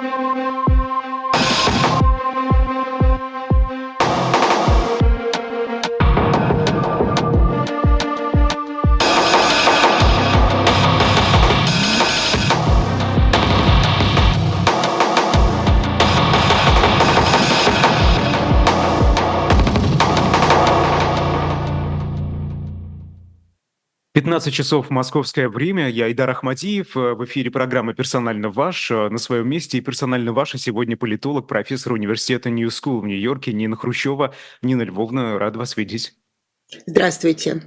Thank you. 15 часов московское время. Я Идар Ахмадиев. Э, в эфире программа «Персонально ваш». Э, на своем месте и «Персонально ваша» сегодня политолог, профессор университета Нью School в Нью-Йорке Нина Хрущева. Нина Львовна, рад вас видеть. Здравствуйте.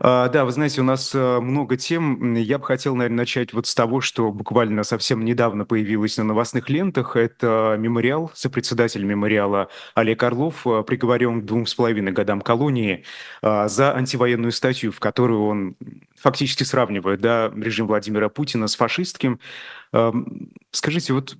А, да, вы знаете, у нас э, много тем. Я бы хотел, наверное, начать вот с того, что буквально совсем недавно появилось на новостных лентах. Это мемориал, сопредседатель мемориала Олег Орлов э, приговорен к двум с половиной годам колонии а, за антивоенную статью, в которую он фактически сравнивает да, режим Владимира Путина с фашистским. Скажите, вот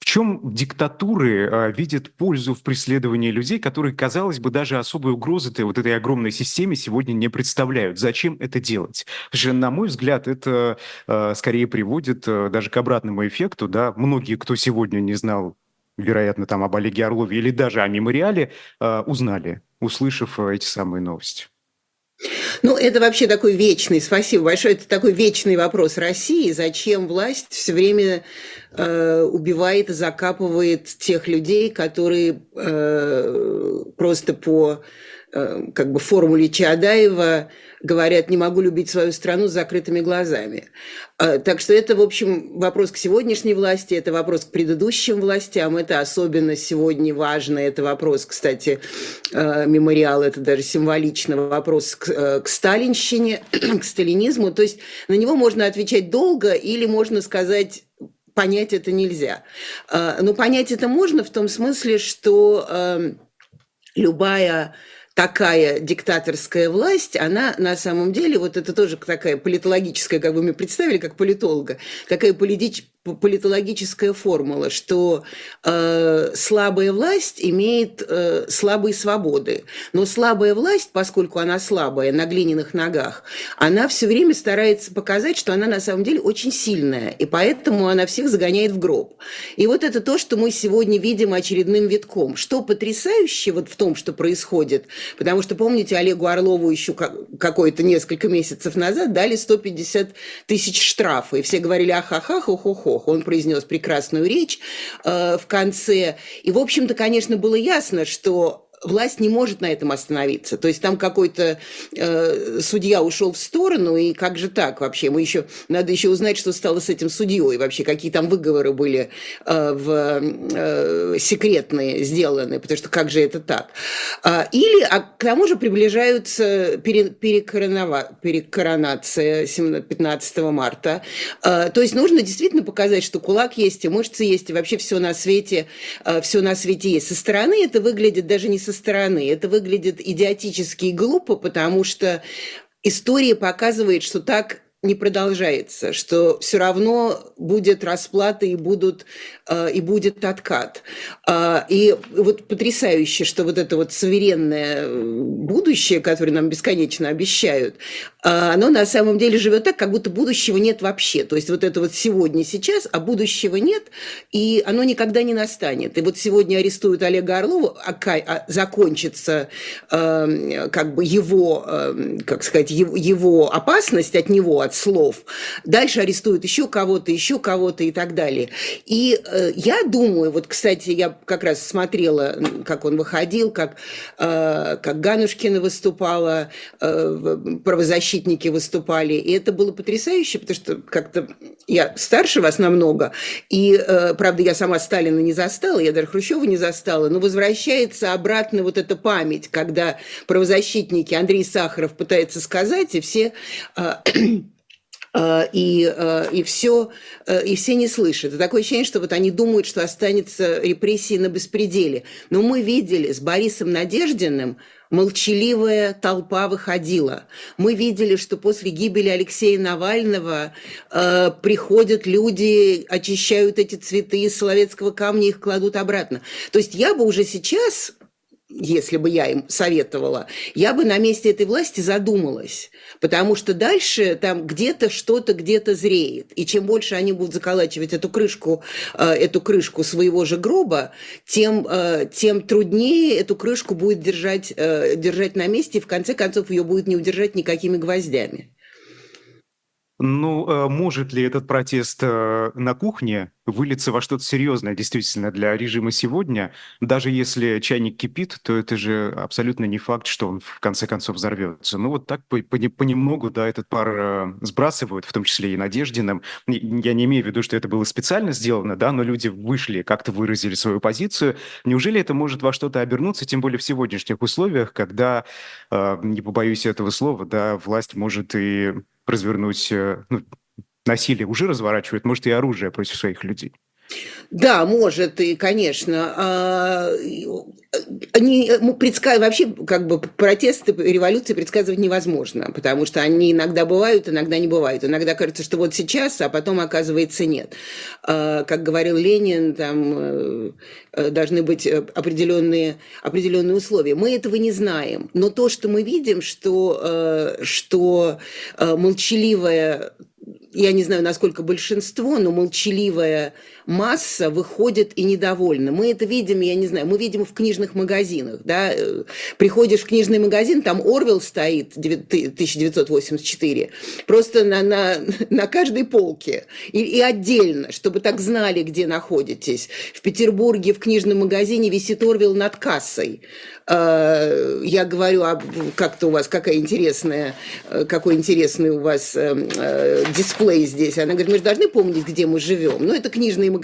в чем диктатуры а, видят пользу в преследовании людей, которые, казалось бы, даже особой угрозы вот этой огромной системе сегодня не представляют? Зачем это делать? Потому что, на мой взгляд, это а, скорее приводит а, даже к обратному эффекту. Да? Многие, кто сегодня не знал, вероятно, там об Олеге Орлове или даже о мемориале, узнали, услышав эти самые новости. Ну, это вообще такой вечный, спасибо большое, это такой вечный вопрос России. Зачем власть все время э, убивает и закапывает тех людей, которые э, просто по э, как бы формуле Чаадаева говорят, не могу любить свою страну с закрытыми глазами. А, так что это, в общем, вопрос к сегодняшней власти, это вопрос к предыдущим властям, это особенно сегодня важно, это вопрос, кстати, а, мемориал, это даже символично вопрос к, э, к сталинщине, к сталинизму, то есть на него можно отвечать долго или можно сказать понять это нельзя. А, но понять это можно в том смысле, что любая такая диктаторская власть, она на самом деле, вот это тоже такая политологическая, как бы мы представили, как политолога, такая политич, политологическая формула, что э, слабая власть имеет э, слабые свободы. Но слабая власть, поскольку она слабая, на глиняных ногах, она все время старается показать, что она на самом деле очень сильная, и поэтому она всех загоняет в гроб. И вот это то, что мы сегодня видим очередным витком. Что потрясающе вот в том, что происходит, потому что, помните, Олегу Орлову еще какое-то несколько месяцев назад дали 150 тысяч штрафа, и все говорили ахахах. Хох. Он произнес прекрасную речь э, в конце. И, в общем-то, конечно, было ясно, что власть не может на этом остановиться. То есть там какой-то э, судья ушел в сторону, и как же так вообще? Мы еще надо еще узнать, что стало с этим судьей вообще, какие там выговоры были э, в, э, секретные сделаны, потому что как же это так? А, или, а к тому же приближаются пере, перекоронова, перекоронация 15 марта. А, то есть нужно действительно показать, что кулак есть, и мышцы есть, и вообще все на свете, э, все на свете есть. Со стороны это выглядит даже не со со стороны. Это выглядит идиотически и глупо, потому что история показывает, что так не продолжается, что все равно будет расплата и, будут, э, и будет откат. Э, и вот потрясающе, что вот это вот суверенное будущее, которое нам бесконечно обещают, оно на самом деле живет так, как будто будущего нет вообще. То есть вот это вот сегодня, сейчас, а будущего нет, и оно никогда не настанет. И вот сегодня арестуют Олега Орлова, а, а закончится как бы его, как сказать, его, опасность от него, от слов. Дальше арестуют еще кого-то, еще кого-то и так далее. И э, я думаю, вот, кстати, я как раз смотрела, как он выходил, как, э, как Ганушкина выступала, э, правозащитники выступали, и это было потрясающе, потому что как-то я старше вас намного, и, э, правда, я сама Сталина не застала, я даже Хрущева не застала, но возвращается обратно вот эта память, когда правозащитники Андрей Сахаров пытается сказать, и все э, Э, и, и все, и все не слышат. И такое ощущение, что вот они думают, что останется репрессии на беспределе. Но мы видели с Борисом Надеждиным, молчаливая толпа выходила. Мы видели, что после гибели Алексея Навального э, приходят люди, очищают эти цветы из соловецкого камня, их кладут обратно. То есть я бы уже сейчас если бы я им советовала, я бы на месте этой власти задумалась, потому что дальше там где-то что-то где-то зреет, и чем больше они будут заколачивать эту крышку, э, эту крышку своего же гроба, тем, э, тем труднее эту крышку будет держать, э, держать на месте, и в конце концов ее будет не удержать никакими гвоздями. Ну, э, может ли этот протест э, на кухне вылиться во что-то серьезное действительно для режима сегодня? Даже если чайник кипит, то это же абсолютно не факт, что он в конце концов взорвется. Ну, вот так понемногу, да, этот пар э, сбрасывают, в том числе и Надеждиным. Я не имею в виду, что это было специально сделано, да, но люди вышли, как-то выразили свою позицию. Неужели это может во что-то обернуться, тем более в сегодняшних условиях, когда, не побоюсь этого слова, да, власть может и развернуть э, ну, насилие, уже разворачивает, может, и оружие против своих людей. Да, может, и, конечно. А, они предсказывают, вообще, как бы, протесты, революции предсказывать невозможно, потому что они иногда бывают, иногда не бывают. Иногда кажется, что вот сейчас, а потом оказывается нет. А, как говорил Ленин, там э, э, должны быть определенные, определенные условия. Мы этого не знаем. Но то, что мы видим, что, э, что молчаливая я не знаю, насколько большинство, но молчаливая масса выходит и недовольна. Мы это видим, я не знаю, мы видим в книжных магазинах. Да? Э, приходишь в книжный магазин, там Орвел стоит, 1984, просто на, на, на каждой полке. И, и отдельно, чтобы так знали, где находитесь. В Петербурге в книжном магазине висит Орвел над кассой. Э, я говорю, а как-то у вас, какая интересная, э, какой интересный у вас дисплей здесь. Она говорит, мы же должны помнить, где мы живем. Ну, это книжные магазины,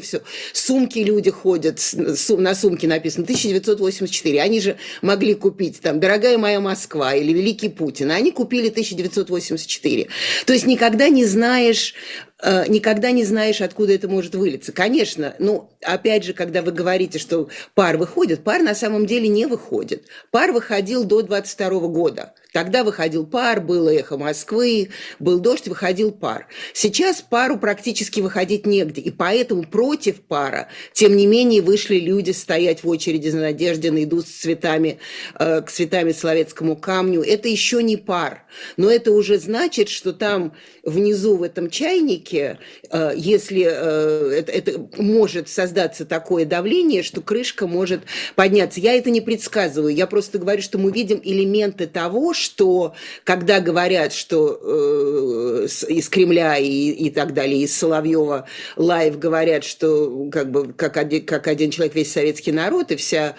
все. Сумки люди ходят, на сумке написано 1984. Они же могли купить там «Дорогая моя Москва» или «Великий Путин». Они купили 1984. То есть никогда не знаешь, никогда не знаешь, откуда это может вылиться. Конечно, ну, опять же, когда вы говорите, что пар выходит, пар на самом деле не выходит. Пар выходил до 22 года. Тогда выходил пар, было эхо Москвы, был дождь, выходил пар. Сейчас пару практически выходить негде, и поэтому против пара, тем не менее, вышли люди стоять в очереди за Надеждиной, идут с цветами, э, к цветами Словецкому камню. Это еще не пар, но это уже значит, что там внизу в этом чайнике, э, если э, это, это может создаться такое давление, что крышка может подняться. Я это не предсказываю, я просто говорю, что мы видим элементы того, что когда говорят, что э, из Кремля и, и так далее, из Соловьева Live говорят, что как бы как один, как один человек весь советский народ и вся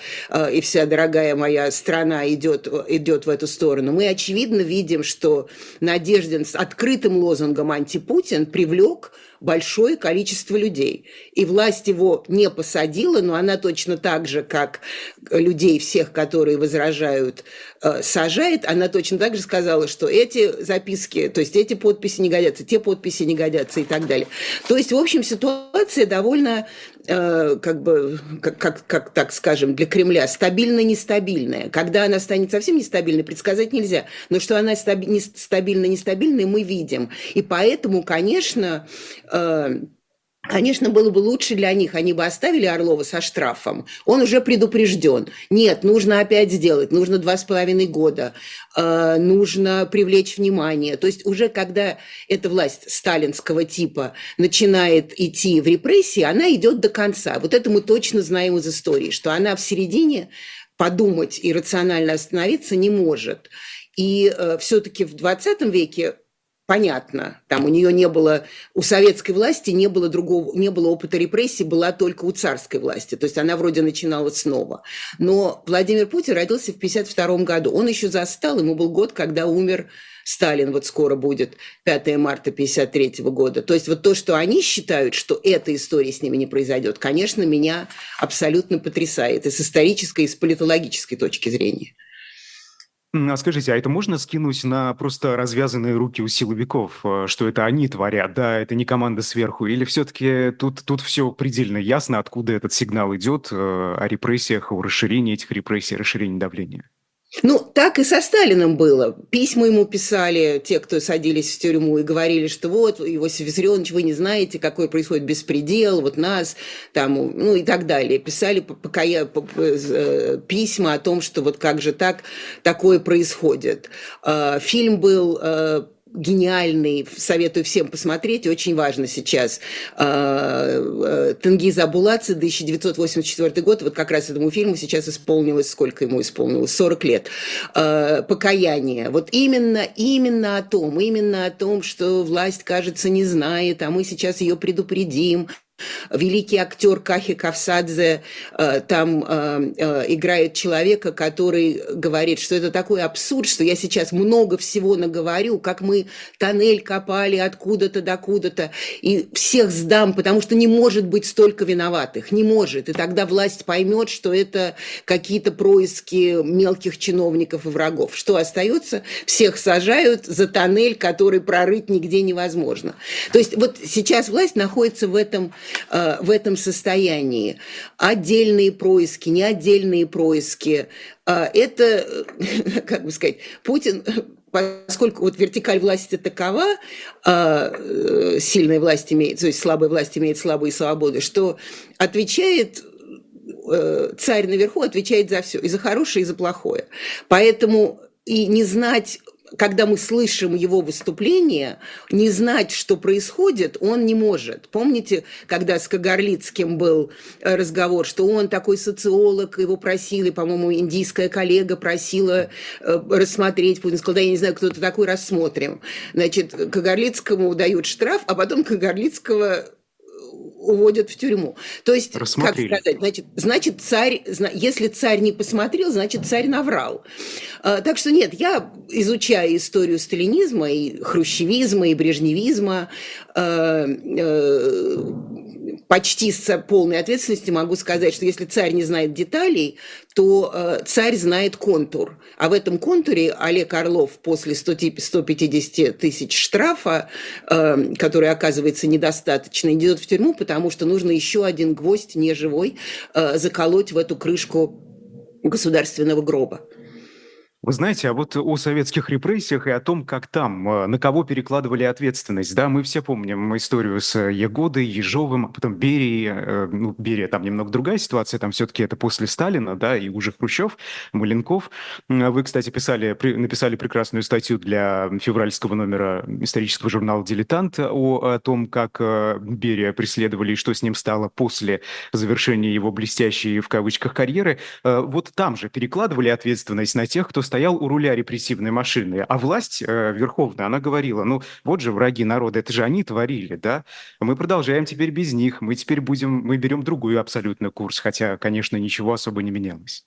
и вся дорогая моя страна идет идет в эту сторону, мы очевидно видим, что Надеждин с открытым лозунгом лозунгом «Антипутин» привлек большое количество людей. И власть его не посадила, но она точно так же, как людей всех, которые возражают, э, сажает, она точно так же сказала, что эти записки, то есть эти подписи не годятся, те подписи не годятся и так далее. То есть, в общем, ситуация довольно как бы, как, как, как так скажем, для Кремля стабильно-нестабильная. Когда она станет совсем нестабильной, предсказать нельзя. Но что она стабильно-нестабильной, мы видим. И поэтому, конечно, э, Конечно, было бы лучше для них, они бы оставили Орлова со штрафом. Он уже предупрежден. Нет, нужно опять сделать, нужно два с половиной года, э, нужно привлечь внимание. То есть уже когда эта власть сталинского типа начинает идти в репрессии, она идет до конца. Вот это мы точно знаем из истории, что она в середине подумать и рационально остановиться не может. И э, все-таки в 20 веке понятно. Там у нее не было, у советской власти не было другого, не было опыта репрессий, была только у царской власти. То есть она вроде начинала снова. Но Владимир Путин родился в 1952 году. Он еще застал, ему был год, когда умер Сталин, вот скоро будет 5 марта 1953 года. То есть вот то, что они считают, что эта история с ними не произойдет, конечно, меня абсолютно потрясает и с исторической, и с политологической точки зрения. А скажите, а это можно скинуть на просто развязанные руки у силовиков, э, что это они творят, да, это не команда сверху, или все-таки тут, тут все предельно ясно, откуда этот сигнал идет э, о репрессиях, о расширении этих репрессий, расширении давления? Ну, так и со Сталиным было. Письма ему писали те, кто садились в тюрьму, и говорили, что вот, Иосиф Виссарионович, вы не знаете, какой происходит беспредел, вот нас, там, ну и так далее. Писали покая, э, письма о том, что вот как же так, такое происходит. А, фильм был э, гениальный, советую всем посмотреть, очень важно сейчас. А, э, Тенгиз Абуладзе, 1984 год, вот как раз этому фильму сейчас исполнилось, сколько ему исполнилось, 40 лет. А, Покаяние. Вот именно, именно о том, именно о том, что власть, кажется, не знает, а мы сейчас ее предупредим, Великий актер Кахи Кавсадзе э, там э, э, играет человека, который говорит, что это такой абсурд, что я сейчас много всего наговорю, как мы тоннель копали откуда-то до куда-то, и всех сдам, потому что не может быть столько виноватых, не может. И тогда власть поймет, что это какие-то происки мелких чиновников и врагов. Что остается? Всех сажают за тоннель, который прорыть нигде невозможно. То есть вот сейчас власть находится в этом Э, в этом состоянии. Отдельные происки, не отдельные происки. Э, это, как бы сказать, Путин поскольку вот вертикаль власти такова, э, сильная власть имеет, то есть слабая власть имеет слабые свободы, что отвечает царь наверху отвечает за все, и за хорошее, и за плохое. Поэтому и не знать когда мы слышим его выступление, не знать, что происходит, он не может. Помните, когда с Кагарлицким был э, разговор, что он такой социолог, его просили, по-моему, индийская коллега просила э, рассмотреть, Путин сказал, да я не знаю, кто это такой, рассмотрим. Значит, Кагарлицкому дают штраф, а потом Кагарлицкого уводят в тюрьму. То есть, как сказать, значит, значит, царь, если царь не посмотрел, значит, царь наврал. А, так что нет, я изучаю историю сталинизма и хрущевизма, и брежневизма, а, а, почти с полной ответственностью могу сказать, что если царь не знает деталей, то э, царь знает контур. А в этом контуре Олег Орлов после 150 тысяч штрафа, э, который оказывается недостаточно, идет в тюрьму, потому что нужно еще один гвоздь неживой э, заколоть в эту крышку государственного гроба. Вы знаете, а вот о советских репрессиях и о том, как там, э, на кого перекладывали ответственность, да, мы все помним историю с Егодой, Ежовым, а потом Берией, э, ну, Берия там немного другая ситуация, там все-таки это после Сталина, да, и уже Хрущев, Маленков. Вы, кстати, писали, написали прекрасную статью для февральского номера исторического журнала «Дилетант» о, о том, как э, Берия преследовали и что с ним стало после завершения его блестящей, в кавычках, карьеры. Вот там же перекладывали ответственность на тех, кто стоял у руля репрессивной машины, а власть э, верховная, она говорила, ну вот же враги народа, это же они творили, да? Мы продолжаем теперь без них, мы теперь будем, мы берем другую абсолютно курс, хотя, конечно, ничего особо не менялось.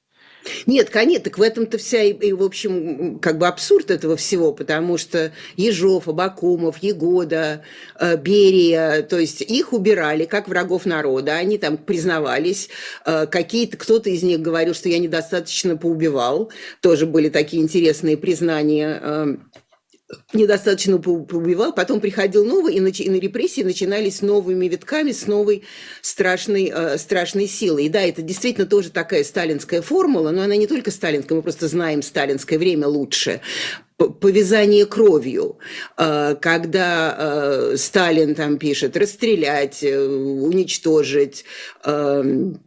Нет, конечно, так в этом-то вся, и, в общем, как бы абсурд этого всего, потому что Ежов, Абакумов, Егода, э, Берия, то есть их убирали как врагов народа, они там признавались, э, какие-то, кто-то из них говорил, что я недостаточно поубивал, тоже были такие интересные признания э, недостаточно поубивал, потом приходил новый, и, нач... и на репрессии начинались новыми витками, с новой страшной, э, страшной силой. И да, это действительно тоже такая сталинская формула, но она не только сталинская, мы просто знаем сталинское время лучше повязание кровью, э, когда э, Сталин там пишет расстрелять, э, уничтожить, эм,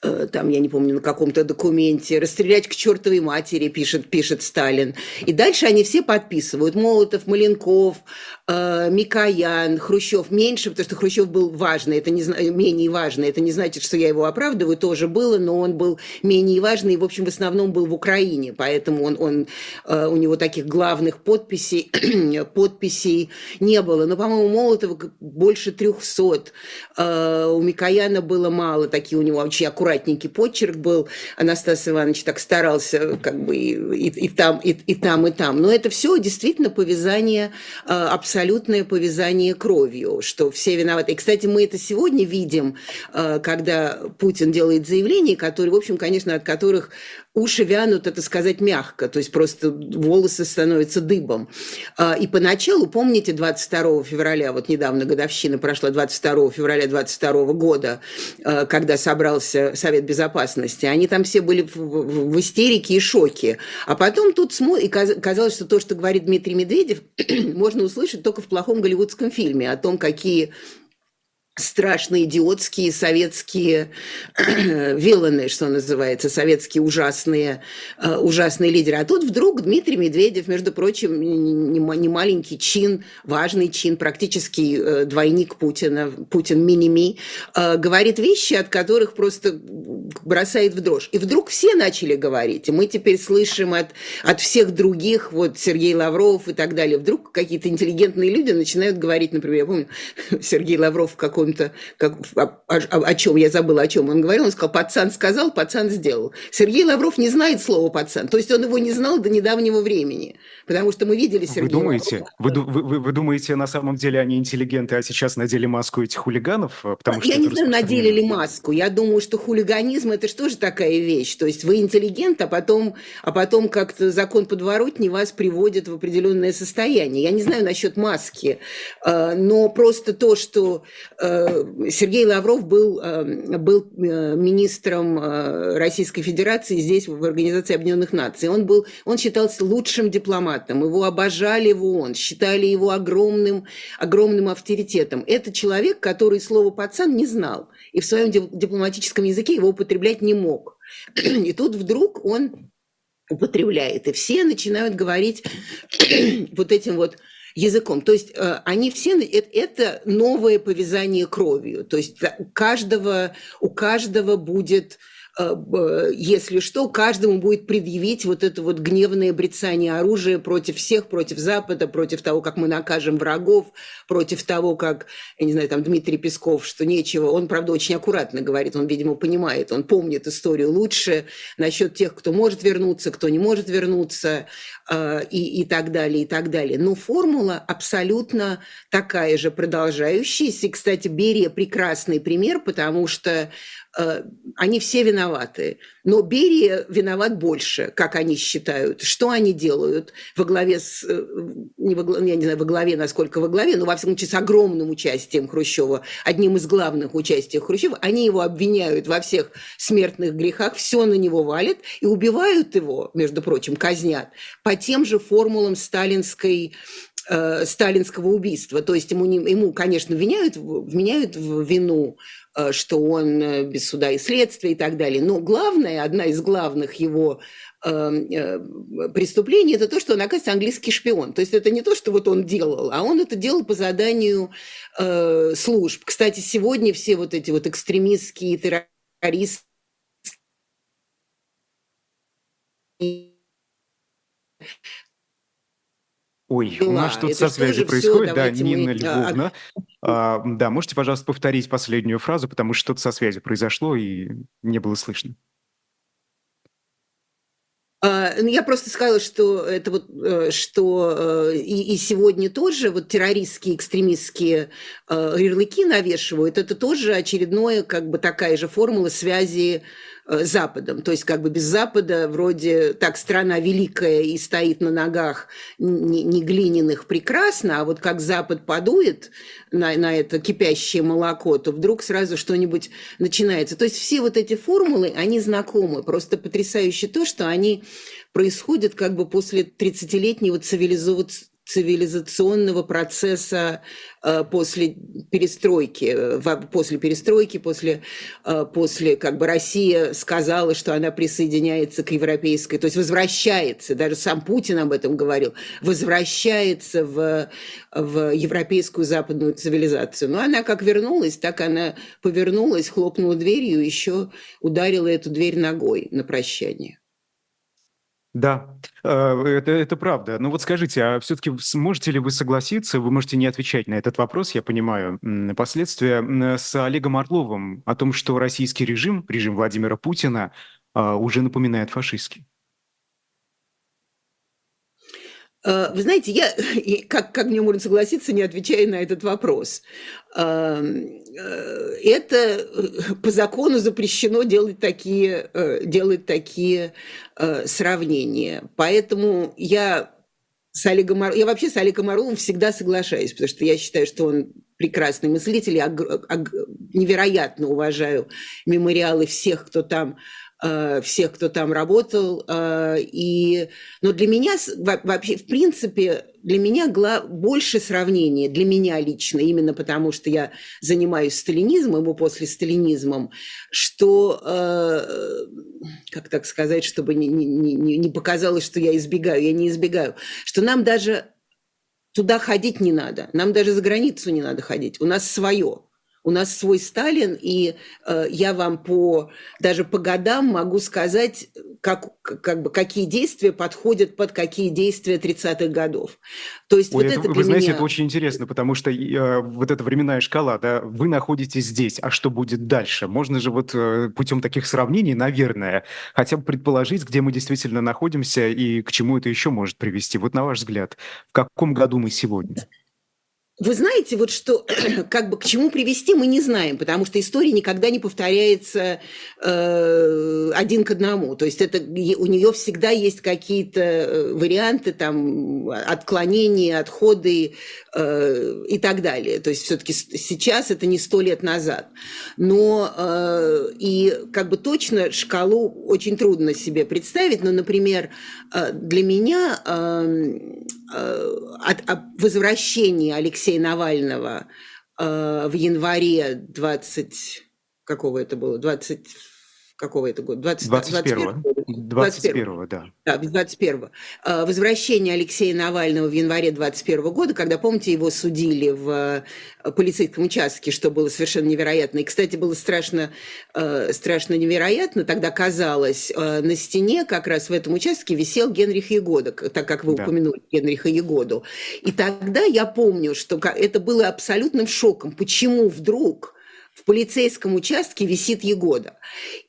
там, я не помню, на каком-то документе, расстрелять к чертовой матери, пишет, пишет Сталин. И дальше они все подписывают. Молотов, Маленков, э, Микоян, Хрущев меньше, потому что Хрущев был важный, это не, менее важный. Это не значит, что я его оправдываю, тоже было, но он был менее важный и, в общем, в основном был в Украине, поэтому он, он, э, у него таких главных подписей, подписей не было. Но, по-моему, Молотова больше трехсот. Э, у Микояна было мало, такие у него очень аккуратные аккуратненький почерк был. Анастас Иванович так старался как бы и, и, и там, и, и там, и там. Но это все действительно повязание, а, абсолютное повязание кровью, что все виноваты. И, кстати, мы это сегодня видим, а, когда Путин делает заявления, которые, в общем, конечно, от которых уши вянут, это сказать мягко, то есть просто волосы становятся дыбом. А, и поначалу, помните, 22 февраля, вот недавно годовщина прошла 22 февраля 22 года, а, когда собрался Совет Безопасности, они там все были в истерике и шоке. А потом тут и казалось, что то, что говорит Дмитрий Медведев, можно услышать только в плохом голливудском фильме о том, какие страшные идиотские советские вилланы, что называется, советские ужасные, э, ужасные лидеры. А тут вдруг Дмитрий Медведев, между прочим, не маленький чин, важный чин, практически э, двойник Путина, Путин мини-ми, э, говорит вещи, от которых просто бросает в дрожь. И вдруг все начали говорить, и мы теперь слышим от, от всех других, вот Сергей Лавров и так далее, вдруг какие-то интеллигентные люди начинают говорить, например, я помню, Сергей Лавров в каком каком-то, как, о, о, о чем, я забыла, о чем он говорил, он сказал, пацан сказал, пацан сделал. Сергей Лавров не знает слова пацан, то есть он его не знал до недавнего времени, потому что мы видели Сергея Вы думаете, вы, вы, вы думаете, на самом деле они интеллигенты, а сейчас надели маску этих хулиганов? Потому что я не знаю, надели ли маску. Я думаю, что хулиганизм – это что же такая вещь? То есть вы интеллигент, а потом, а потом как-то закон подворотни вас приводит в определенное состояние. Я не знаю насчет маски, э, но просто то, что э, Э, Сергей Лавров был, э, был э, министром Российской Федерации здесь, в Организации Объединенных Наций. Он, был, он считался лучшим дипломатом, его обожали в ООН, считали его огромным, огромным авторитетом. Это человек, который слово «пацан» не знал, и в своем дипломатическом языке его употреблять не мог. И тут вдруг он употребляет, и все начинают говорить вот этим вот языком. То есть э, они все, это новое повязание кровью. То есть каждого, у каждого будет Э, если что, каждому будет предъявить вот это вот гневное брецание оружия против всех, против Запада, против того, как мы накажем врагов, против того, как, я не знаю, там Дмитрий Песков, что нечего. Он, правда, очень аккуратно говорит, он, видимо, понимает, он помнит историю лучше насчет тех, кто может вернуться, кто не может вернуться э, и, и так далее, и так далее. Но формула абсолютно такая же, продолжающаяся. И, кстати, Берия прекрасный пример, потому что Э, они все виноваты. Но Берия виноват больше, как они считают. Что они делают во главе с... Э, не во, я не знаю, во главе, насколько во главе, но во всяком случае с огромным участием Хрущева, одним из главных участий Хрущева. Они его обвиняют во всех смертных грехах, все на него валят и убивают его, между прочим, казнят по тем же формулам сталинской э, сталинского убийства. То есть ему, ему конечно, вменяют, вменяют в вину что он э, без суда и следствия и так далее. Но главное, одна из главных его эм, э, преступлений это то, что он, оказывается, английский шпион. То есть это не то, что вот он делал, а он это делал по заданию э, служб. Кстати, сегодня все вот эти вот экстремистские террористы Ой, у нас что-то со связью происходит, да, Нина мы... Львовна. А, да, можете, пожалуйста, повторить последнюю фразу, потому что что-то со связью произошло и не было слышно. А, ну, я просто сказала, что это вот, э, что э, и, и сегодня тоже вот террористские, экстремистские э, ярлыки навешивают, это тоже очередное, как бы такая же формула связи Западом. То есть как бы без Запада вроде так страна великая и стоит на ногах не, глиняных прекрасно, а вот как Запад подует на, на это кипящее молоко, то вдруг сразу что-нибудь начинается. То есть все вот эти формулы, они знакомы. Просто потрясающе то, что они происходят как бы после 30-летнего цивилизованного цивилизационного процесса э, после перестройки, э, после перестройки, после, э, после как бы Россия сказала, что она присоединяется к европейской, то есть возвращается, даже сам Путин об этом говорил, возвращается в, в европейскую западную цивилизацию. Но она как вернулась, так она повернулась, хлопнула дверью, еще ударила эту дверь ногой на прощание. Да, э, это, это правда. Но вот скажите, а все-таки сможете ли вы согласиться, вы можете не отвечать на этот вопрос, я понимаю, последствия, с Олегом Орловым о том, что российский режим, режим Владимира Путина, а, уже напоминает фашистский? Вы знаете, я, как, как мне можно согласиться, не отвечая на этот вопрос. Это по закону запрещено делать такие, делать такие сравнения. Поэтому я с Олегом Мар... Я вообще с Олегом Орловым всегда соглашаюсь, потому что я считаю, что он прекрасный мыслитель, я невероятно уважаю мемориалы всех, кто там Э, всех, кто там работал. Э, и, но для меня вообще, в принципе, для меня больше сравнения, для меня лично, именно потому что я занимаюсь сталинизмом и после сталинизмом, что, э, как так сказать, чтобы не, не, не показалось, что я избегаю, я не избегаю, что нам даже туда ходить не надо, нам даже за границу не надо ходить, у нас свое. У нас свой Сталин, и э, я вам по даже по годам могу сказать, как, как бы, какие действия подходят под какие действия 30-х годов. То есть Ой, вот это, это вы знаете, меня... это очень интересно, потому что э, вот эта временная шкала, да, вы находитесь здесь, а что будет дальше? Можно же вот э, путем таких сравнений, наверное, хотя бы предположить, где мы действительно находимся и к чему это еще может привести. Вот на ваш взгляд, в каком году мы сегодня? Вы знаете, вот что, как бы к чему привести, мы не знаем, потому что история никогда не повторяется э, один к одному. То есть это, у нее всегда есть какие-то э, варианты, там, отклонения, отходы э, и так далее. То есть все-таки сейчас это не сто лет назад. Но э, и как бы точно шкалу очень трудно себе представить. Но, например, э, для меня э, э, от, от возвращения Алексея Алексея Навального э, в январе 20... Какого это было? 20 какого это года? 20, 21 21 да. Да, 21 а, Возвращение Алексея Навального в январе 21 года, когда, помните, его судили в э, полицейском участке, что было совершенно невероятно. И, кстати, было страшно, э, страшно невероятно. Тогда казалось, э, на стене как раз в этом участке висел Генрих Егода, так как вы да. упомянули Генриха Егоду. И тогда я помню, что это было абсолютным шоком. Почему вдруг в полицейском участке висит Егода.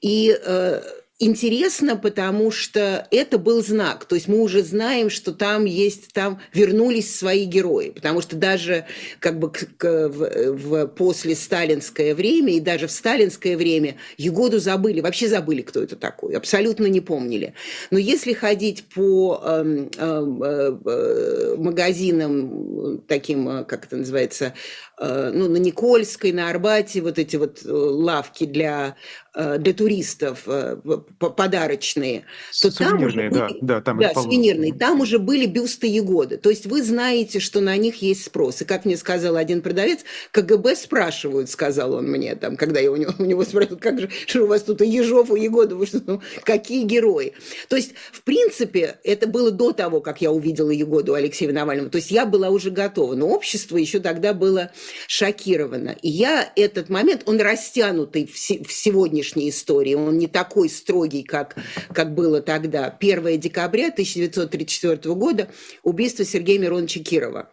И э, интересно, потому что это был знак. То есть мы уже знаем, что там есть, там вернулись свои герои. Потому что даже как бы к, к, в, в после сталинское время и даже в сталинское время Егоду забыли, вообще забыли, кто это такой, абсолютно не помнили. Но если ходить по э, э, э, магазинам таким, э, как это называется, э, ну, на Никольской, на Арбате, вот эти вот э, лавки для Э, для туристов э, подарочные, то там уже да, были, да, там да, сувенирные, там уже были бюсты Егоды. То есть вы знаете, что на них есть спрос. И как мне сказал один продавец, КГБ спрашивают, сказал он мне, там, когда я у него, у него спросил, как же, что у вас тут и Ежов, и Егода, вы что, ну, какие герои? То есть, в принципе, это было до того, как я увидела Егоду Алексея Навального. То есть я была уже готова, но общество еще тогда было шокировано. И я этот момент, он растянутый в, в сегодняшний сегодняшней истории. Он не такой строгий, как, как было тогда. 1 декабря 1934 года убийство Сергея Мироновича Кирова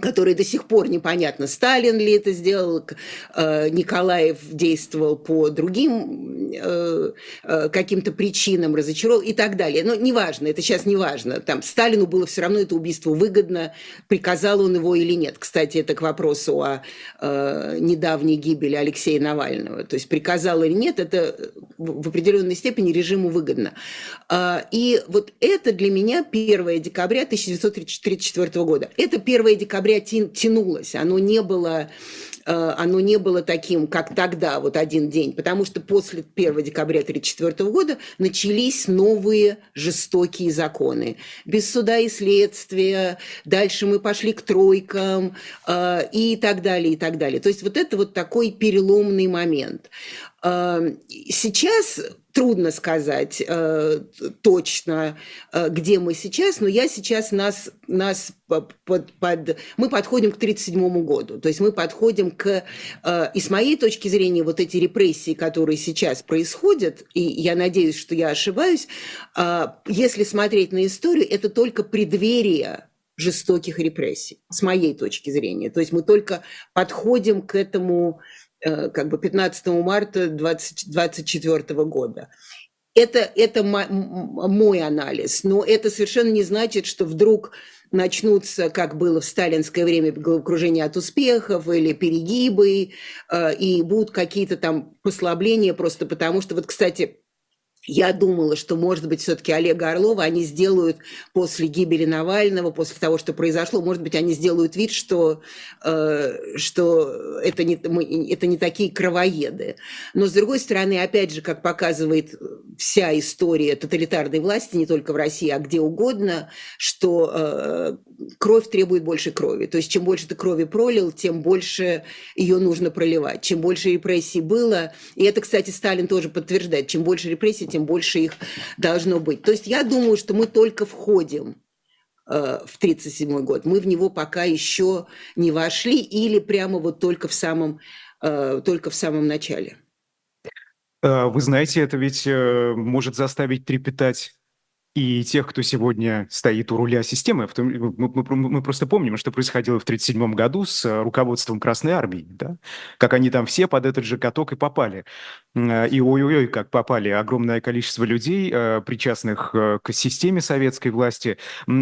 который до сих пор непонятно, Сталин ли это сделал, э, Николаев действовал по другим каким-то причинам, разочаровал и так далее. Но неважно, это сейчас не важно. Там Сталину было все равно это убийство выгодно, приказал он его или нет. Кстати, это к вопросу о недавней гибели Алексея Навального. То есть приказал или нет, это в определенной степени режиму выгодно. И вот это для меня 1 декабря 1934 года. Это 1 декабря тянулось, оно не было э, оно не было таким, как тогда, вот один день, потому что после 1 декабря 1934 года начались новые жестокие законы. Без суда и следствия, дальше мы пошли к тройкам э, и так далее, и так далее. То есть вот это вот такой переломный момент. Э, сейчас трудно сказать э, точно, э, где мы сейчас, но я сейчас нас, нас под, под, мы подходим к 1937 году. То есть мы подходим к, э, и с моей точки зрения, вот эти репрессии, которые сейчас происходят, и я надеюсь, что я ошибаюсь, э, если смотреть на историю, это только преддверие жестоких репрессий, с моей точки зрения. То есть мы только подходим к этому как бы 15 марта 2024 года. это, это мой анализ, но это совершенно не значит, что вдруг начнутся, как было в сталинское время, головокружение от успехов или перегибы, э, и будут какие-то там послабления просто потому, что вот, кстати, я думала, что, может быть, все-таки Олега Орлова они сделают после гибели Навального, после того, что произошло, может быть, они сделают вид, что, э, что это, не, это не такие кровоеды. Но, с другой стороны, опять же, как показывает вся история тоталитарной власти, не только в России, а где угодно, что э, кровь требует больше крови. То есть, чем больше ты крови пролил, тем больше ее нужно проливать. Чем больше репрессий было, и это, кстати, Сталин тоже подтверждает, чем больше репрессий, тем больше их должно быть. То есть я думаю, что мы только входим э, в 1937 год. Мы в него пока еще не вошли или прямо вот только в самом, э, только в самом начале. Э, вы знаете, это ведь может заставить трепетать и тех, кто сегодня стоит у руля системы. Мы, просто помним, что происходило в 1937 году с э, руководством Красной Армии, да? как они там все под этот же каток и попали. Э, и ой-ой-ой, как попали огромное количество людей, э, причастных к системе советской власти.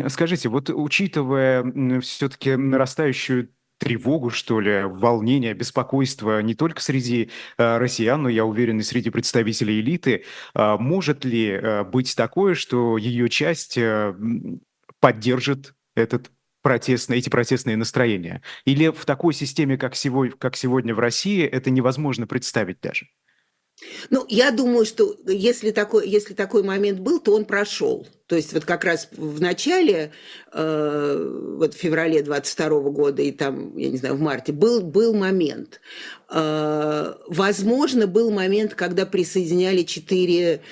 Скажите, вот учитывая все-таки нарастающую тревогу, что ли, волнение, беспокойство не только среди э, россиян, но, я уверен, и среди представителей элиты. Э, может ли э, быть такое, что ее часть э, поддержит этот протестные, эти протестные настроения? Или в такой системе, как сегодня, как сегодня в России, это невозможно представить даже? Ну, я думаю, что если такой, если такой момент был, то он прошел. То есть вот как раз в начале, э, вот в феврале 22 года и там, я не знаю, в марте, был, был момент. Э, возможно, был момент, когда присоединяли четыре,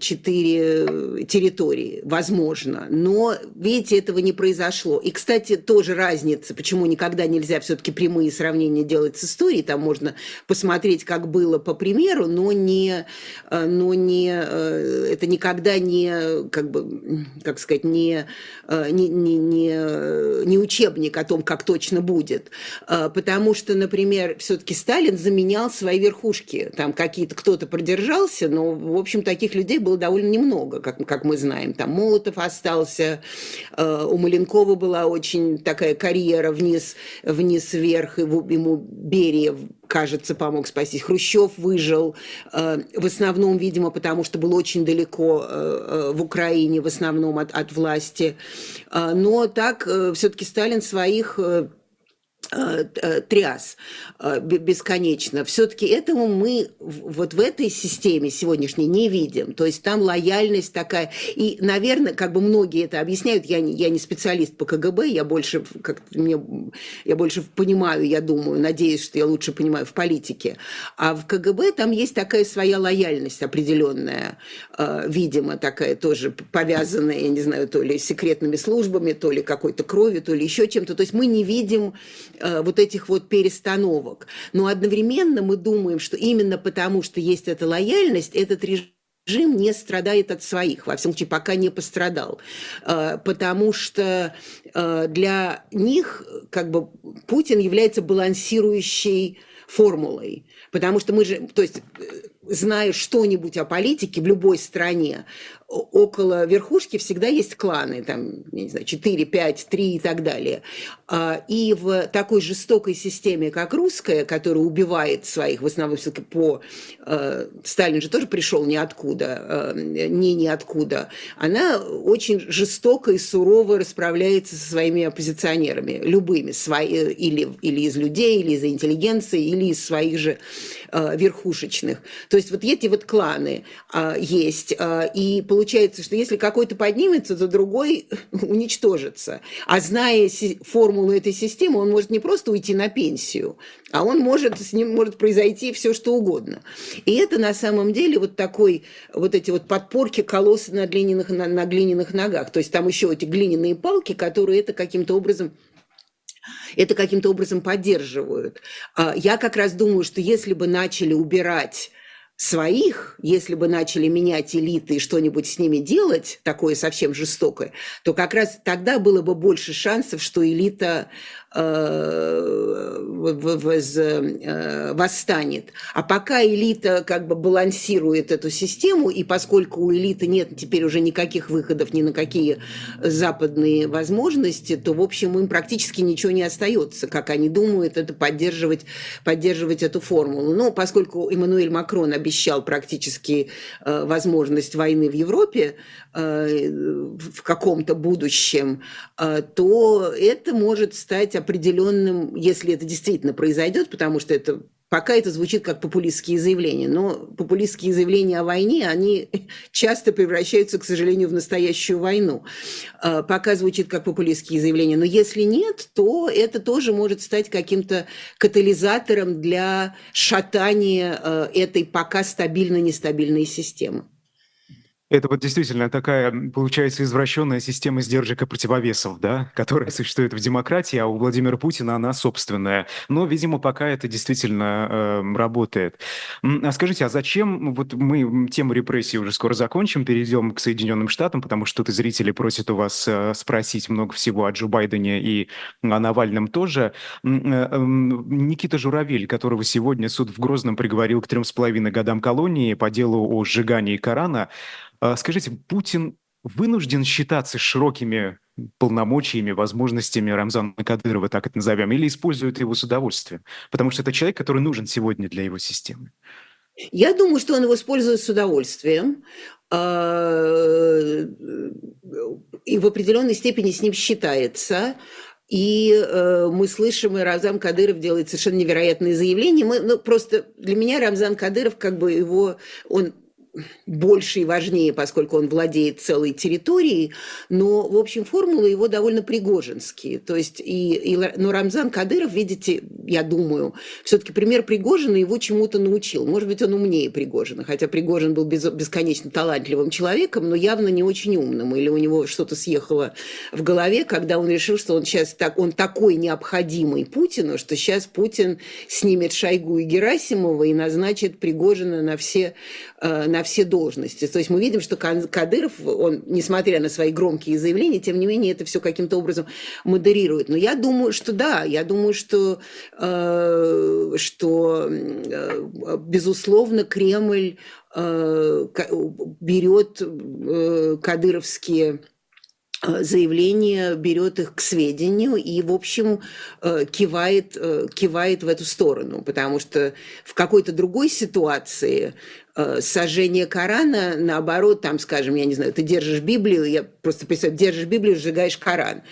четыре территории. Возможно. Но, видите, этого не произошло. И, кстати, тоже разница, почему никогда нельзя все-таки прямые сравнения делать с историей. Там можно посмотреть, как было по примеру, но не, э, но не, э, это никогда не как бы, как сказать, не, э, не, не, не, не учебник о том, как точно будет. Э, потому что, например, все-таки Сталин заменял свои верхушки. Там какие-то, кто-то продержался, но, в общем, таких людей было довольно немного, как, как мы знаем. Там Молотов остался, э, у Маленкова была очень такая карьера вниз, вниз-вверх, ему Берия кажется, помог спастись. Хрущев выжил э, в основном, видимо, потому что был очень далеко э, э, в Украине, в основном от, от власти. Но так все-таки Сталин своих Э, э, тряс э, бесконечно. Все-таки этому мы вот в этой системе сегодняшней не видим. То есть там лояльность такая. И, наверное, как бы многие это объясняют, я не, я не специалист по КГБ, я больше, как мне, я больше понимаю, я думаю, надеюсь, что я лучше понимаю в политике. А в КГБ там есть такая своя лояльность определенная, видимо, такая тоже повязанная, я не знаю, то ли секретными службами, то ли какой-то кровью, то ли еще чем-то. То есть мы не видим Э, вот этих вот перестановок. Но одновременно мы думаем, что именно потому, что есть эта лояльность, этот режим режим не страдает от своих, во всяком случае, пока не пострадал. Э, потому что э, для них как бы Путин является балансирующей формулой. Потому что мы же, то есть, зная что-нибудь о политике в любой стране, около верхушки всегда есть кланы, там, не знаю, 4, 5, 3 и так далее. А, и в такой жестокой системе, как русская, которая убивает своих, в основном все-таки по... Э, Сталин же тоже пришел ниоткуда, э, не ниоткуда. Она очень жестоко и сурово расправляется со своими оппозиционерами, любыми, свои, или, или из людей, или из интеллигенции, или из своих же э, верхушечных. То есть вот эти вот кланы есть, и получается получается, что если какой-то поднимется, то другой уничтожится. А зная формулу этой системы, он может не просто уйти на пенсию, а он может, с ним может произойти все, что угодно. И это на самом деле вот такой, вот эти вот подпорки колосс на глиняных, на, на глиняных ногах. То есть там еще эти глиняные палки, которые это каким-то образом это каким-то образом поддерживают. А я как раз думаю, что если бы начали убирать своих, если бы начали менять элиты и что-нибудь с ними делать, такое совсем жестокое, то как раз тогда было бы больше шансов, что элита восстанет. А пока элита как бы балансирует эту систему, и поскольку у элиты нет теперь уже никаких выходов ни на какие западные возможности, то, в общем, им практически ничего не остается, как они думают, это поддерживать, поддерживать эту формулу. Но поскольку Эммануэль Макрон обещал практически э, возможность войны в Европе э, в каком-то будущем, э, то это может стать определенным, если это действительно произойдет, потому что это Пока это звучит как популистские заявления, но популистские заявления о войне, они часто превращаются, к сожалению, в настоящую войну. А, пока звучит как популистские заявления, но если нет, то это тоже может стать каким-то катализатором для шатания этой пока стабильно-нестабильной системы. Это вот действительно такая, получается, извращенная система сдержек и противовесов, да, которая существует в демократии, а у Владимира Путина она собственная. Но, видимо, пока это действительно э, работает. А скажите, а зачем, вот мы тему репрессий уже скоро закончим, перейдем к Соединенным Штатам, потому что тут и зрители просят у вас э, спросить много всего о Джо Байдене и о Навальном тоже. Э, э, Никита Журавель, которого сегодня суд в Грозном приговорил к трем с половиной годам колонии по делу о сжигании Корана, скажите, Путин вынужден считаться широкими полномочиями, возможностями Рамзана Кадырова, так это назовем, или использует его с удовольствием? Потому что это человек, который нужен сегодня для его системы. Я думаю, что он его использует с удовольствием а, и в определенной степени с ним считается. И э, мы слышим, и Рамзан Кадыров делает совершенно невероятные заявления. Мы, ну, просто для меня Рамзан Кадыров, как бы его, он больше и важнее, поскольку он владеет целой территорией, но, в общем, формулы его довольно пригожинские. То есть, и, и, но Рамзан Кадыров, видите, я думаю, все-таки пример Пригожина его чему-то научил. Может быть, он умнее Пригожина, хотя Пригожин был без, бесконечно талантливым человеком, но явно не очень умным, или у него что-то съехало в голове, когда он решил, что он сейчас так, он такой необходимый Путину, что сейчас Путин снимет Шойгу и Герасимова и назначит Пригожина на все, э, на все должности. То есть мы видим, что Кадыров, он, несмотря на свои громкие заявления, тем не менее это все каким-то образом модерирует. Но я думаю, что да, я думаю, что, э, что э, безусловно, Кремль э, берет э, кадыровские заявление берет их к сведению и, в общем, э, кивает, э, кивает в эту сторону, потому что в какой-то другой ситуации сожжение Корана, наоборот, там, скажем, я не знаю, ты держишь Библию, я просто представляю, держишь Библию, сжигаешь Коран.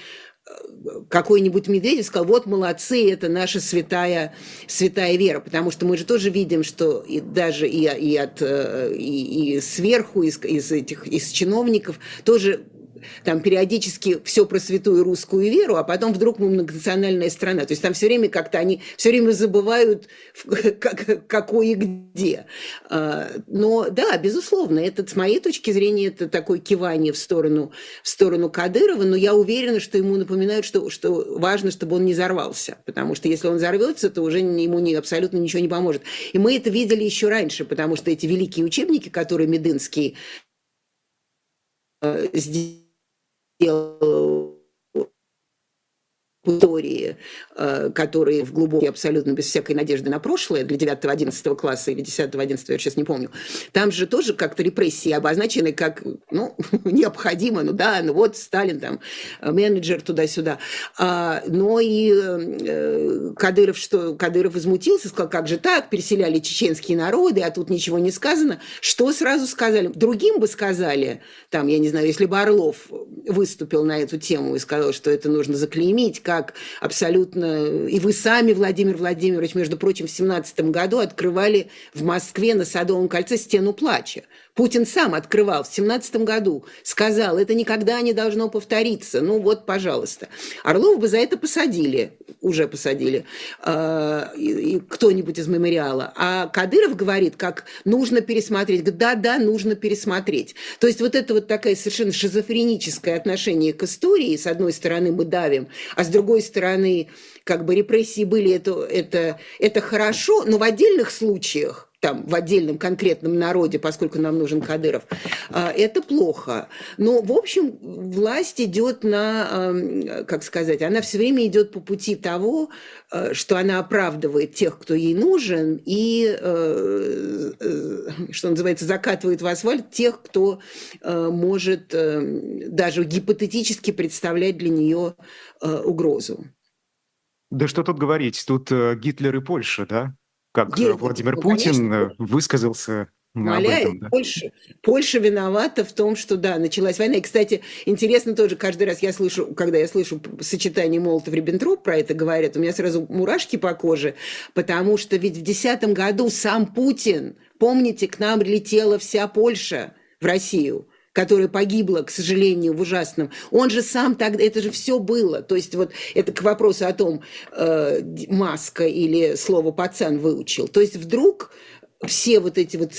Какой-нибудь Медведев сказал, вот молодцы, это наша святая, святая вера, потому что мы же тоже видим, что и даже и, и, от, и, и сверху, из, из, этих, из чиновников тоже там периодически все про святую русскую веру, а потом вдруг мы многонациональная страна. То есть там все время как-то они все время забывают, как, какой и где. А, но да, безусловно, это с моей точки зрения это такое кивание в сторону, в сторону Кадырова, но я уверена, что ему напоминают, что, что важно, чтобы он не взорвался, потому что если он взорвется, то уже ему не, абсолютно ничего не поможет. И мы это видели еще раньше, потому что эти великие учебники, которые Медынский сделал, э, сделал истории, э, которые в глубокие, абсолютно без всякой надежды на прошлое, для 9-11 класса или 10-11, я сейчас не помню, там же тоже как-то репрессии обозначены как, ну, необходимо, ну да, ну вот Сталин там, менеджер туда-сюда. А, но и э, Кадыров, что Кадыров возмутился, сказал, как же так, переселяли чеченские народы, а тут ничего не сказано. Что сразу сказали? Другим бы сказали, там, я не знаю, если бы Орлов выступил на эту тему и сказал, что это нужно заклеймить, как как абсолютно... И вы сами, Владимир Владимирович, между прочим, в 17 году открывали в Москве на Садовом кольце стену плача. Путин сам открывал в 17 году, сказал, это никогда не должно повториться. Ну вот, пожалуйста. Орлов бы за это посадили, уже посадили, э, кто-нибудь из мемориала. А Кадыров говорит, как нужно пересмотреть. Да-да, нужно пересмотреть. То есть вот это вот такое совершенно шизофреническое отношение к истории. С одной стороны мы давим, а с другой стороны как бы репрессии были, это, это, это хорошо, но в отдельных случаях там в отдельном конкретном народе, поскольку нам нужен Кадыров, а, это плохо. Но, в общем, власть идет на, как сказать, она все время идет по пути того, э, что она оправдывает тех, кто ей нужен, и, э, э, что называется, закатывает в асфальт тех, кто может даже гипотетически представлять для нее угрозу. Да что тут говорить, тут Гитлер и Польша, да? Как Гей, Владимир ну, Путин конечно, высказался Умоляет. Этом, да. Польша, Польша виновата в том, что, да, началась война. И, кстати, интересно тоже, каждый раз я слышу, когда я слышу сочетание Молотов-Риббентроп, про это говорят, у меня сразу мурашки по коже, потому что ведь в 2010 году сам Путин, помните, к нам летела вся Польша в Россию которая погибла, к сожалению, в ужасном. Он же сам тогда, это же все было. То есть вот это к вопросу о том, э, маска или слово пацан выучил. То есть вдруг все вот эти вот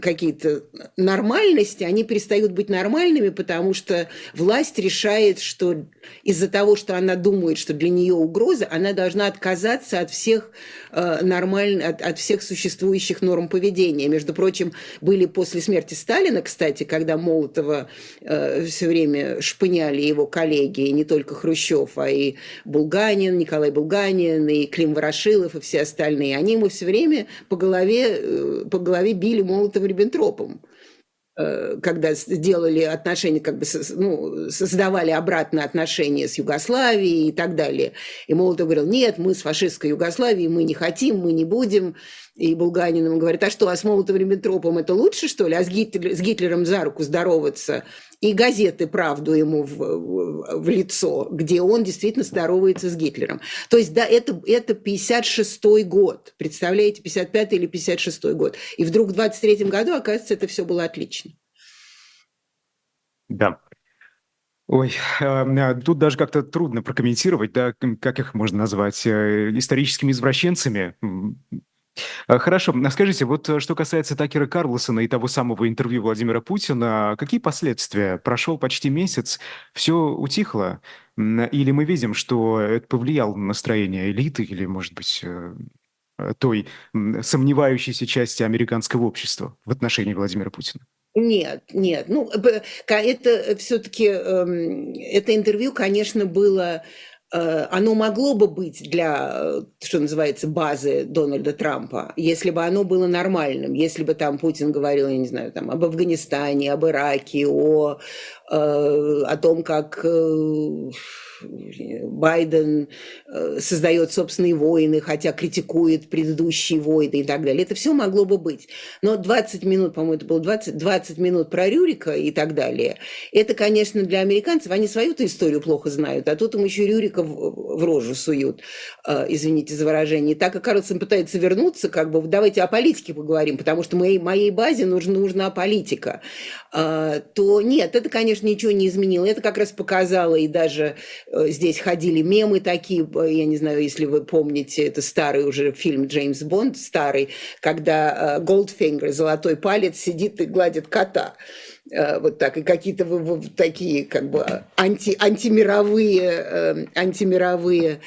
какие-то нормальности, они перестают быть нормальными, потому что власть решает, что из-за того, что она думает, что для нее угроза, она должна отказаться от всех э, нормальных, от, от всех существующих норм поведения. Между прочим, были после смерти Сталина, кстати, когда Молотова э, все время шпыняли его коллеги, и не только Хрущев, а и Булганин, Николай Булганин, и Клим Ворошилов, и все остальные, они ему все время по голове э, по голове били молотом Риббентропом э, когда сделали отношения, как бы ну, создавали обратно отношения с Югославией и так далее. И Молотов говорил, нет, мы с фашистской Югославией, мы не хотим, мы не будем. И Булганиным говорит, а что, а с Молотовым-Риббентропом это лучше, что ли? А с, Гитлер, с Гитлером за руку здороваться и газеты правду ему в, в, в лицо, где он действительно здоровается с Гитлером. То есть, да, это, это 56-й год, представляете, 55-й или 56-й год. И вдруг в 23-м году, оказывается, это все было отлично. Да. Ой, а, тут даже как-то трудно прокомментировать, да, как их можно назвать, э, историческими извращенцами. А, хорошо, а скажите, вот э, что касается Такера Карлосона и того самого интервью Владимира Путина, какие последствия? Прошел почти месяц, все утихло? Или мы видим, что это повлияло на настроение элиты или, может быть, э, той сомневающейся части американского общества в отношении Владимира Путина? Нет, нет. Ну, это все-таки, эм, это интервью, конечно, было оно могло бы быть для, э, что называется, базы Дональда Трампа, если бы оно было нормальным, если бы там Путин говорил, я не знаю, там, об Афганистане, об Ираке, о, э, о том, как Байден э, создает собственные войны, хотя критикует предыдущие войны и так далее. Это все могло бы быть. Но 20 минут, по-моему, это было 20, 20 минут про Рюрика и так далее. Это, конечно, для американцев, они свою-то историю плохо знают, а тут им еще Рюрика в, в рожу суют, э, извините за выражение. Так как Карлсон пытается вернуться, как бы давайте о политике поговорим, потому что моей, моей базе нужна, нужна политика, э, то нет, это, конечно, ничего не изменило. Это как раз показало и даже здесь ходили мемы такие, э, я не знаю, если вы помните, это старый уже фильм Джеймс Бонд, старый, когда Голдфингер, золотой палец, сидит и гладит кота э, вот так, и какие-то такие как бы анти, антимировые, антимировые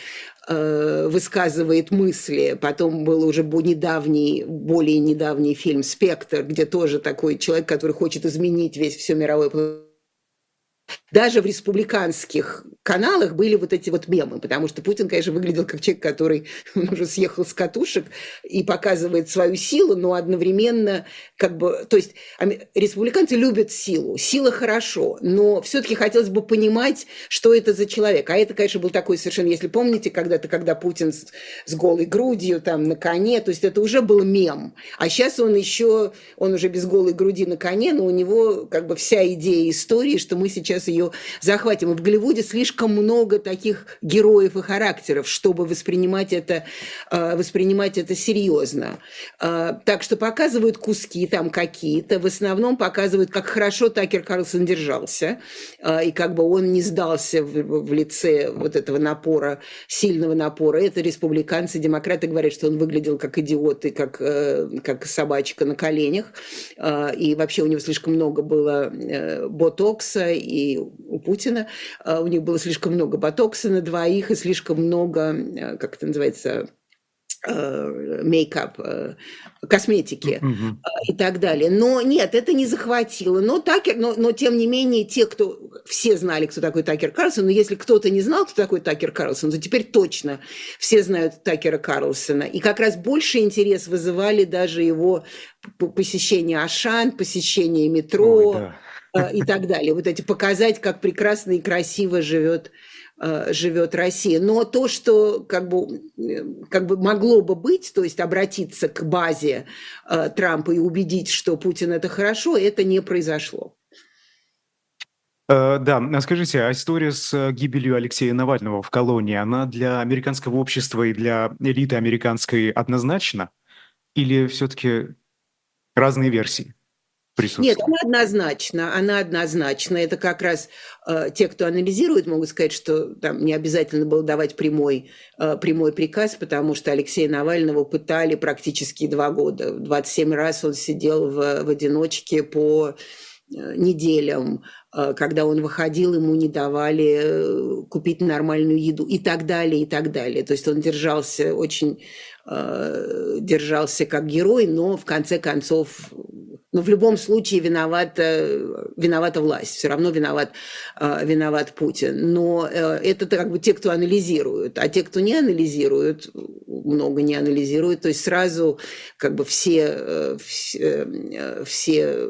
высказывает мысли. Потом был уже недавний, более недавний фильм «Спектр», где тоже такой человек, который хочет изменить весь все мировое даже в республиканских каналах были вот эти вот мемы, потому что Путин, конечно, выглядел как человек, который уже съехал с катушек и показывает свою силу, но одновременно как бы... То есть республиканцы любят силу, сила хорошо, но все-таки хотелось бы понимать, что это за человек. А это, конечно, был такой совершенно... Если помните, когда-то, когда Путин с, с голой грудью там на коне, то есть это уже был мем. А сейчас он еще... Он уже без голой груди на коне, но у него как бы вся идея истории, что мы сейчас ее захватим. В Голливуде слишком много таких героев и характеров, чтобы воспринимать это, э, воспринимать это серьезно. Э, так что показывают куски там какие-то, в основном показывают, как хорошо Такер Карлсон держался, э, и как бы он не сдался в, лице вот этого напора, сильного напора. Это республиканцы, демократы говорят, что он выглядел как идиот и как, как собачка на коленях, и вообще у него слишком много было ботокса и у Путина, а, у них было слишком много ботокса на двоих и слишком много, а, как это называется, мейкап, косметики mm-hmm. и так далее. Но нет, это не захватило. Но, Такер, но, но тем не менее, те, кто... Все знали, кто такой Такер Карлсон, но если кто-то не знал, кто такой Такер Карлсон, то теперь точно все знают Такера Карлсона. И как раз больше интерес вызывали даже его посещение Ашан, посещение метро Ой, да. И так далее. Вот эти показать, как прекрасно и красиво живет Э, живет Россия. Но то, что как бы, как бы могло бы быть, то есть обратиться к базе э, Трампа и убедить, что Путин это хорошо, это не произошло. Э, да, а скажите, а история с гибелью Алексея Навального в колонии, она для американского общества и для элиты американской однозначна? Или все-таки разные версии? Нет, она однозначно, она однозначно. Это как раз э, те, кто анализирует, могут сказать, что там не обязательно было давать прямой, э, прямой приказ, потому что Алексея Навального пытали практически два года. 27 раз он сидел в, в одиночке по э, неделям, э, когда он выходил, ему не давали э, купить нормальную еду и так далее, и так далее. То есть он держался очень, держался как герой, но в конце концов но в любом случае виновата, виновата власть, все равно виноват, э, виноват Путин. Но э, это как бы те, кто анализируют, а те, кто не анализируют, много не анализируют, то есть сразу как бы все, э, все, все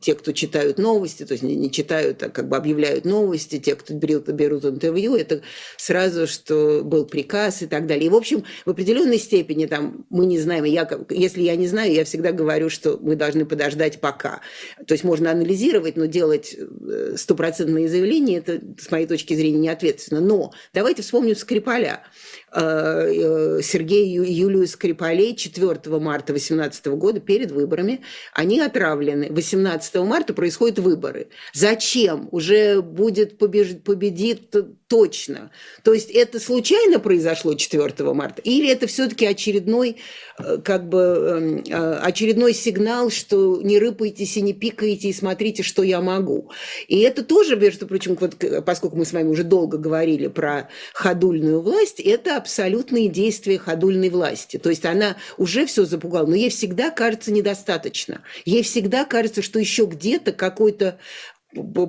те, кто читают новости, то есть не, не читают, а как бы объявляют новости, те, кто берут, берут интервью, это сразу, что был приказ и так далее. И, в общем, в определенной степени там мы не знаем, я, если я не знаю, я всегда говорю, что мы должны подождать ждать пока. То есть можно анализировать, но делать э, стопроцентные заявления, это, с моей точки зрения, не ответственно. Но давайте вспомним Скрипаля. Э, э, Сергею и Юлию Скрипалей 4 марта 2018 года перед выборами. Они отравлены. 18 марта происходят выборы. Зачем? Уже будет побеж... победит точно. То есть это случайно произошло 4 марта? Или это все-таки очередной, э, как бы, эм, очередной сигнал, что не рыпайтесь и не пикайте, и смотрите, что я могу. И это тоже, между прочим, вот, поскольку мы с вами уже долго говорили про ходульную власть, это абсолютные действия ходульной власти. То есть она уже все запугала, но ей всегда кажется недостаточно. Ей всегда кажется, что еще где-то какой-то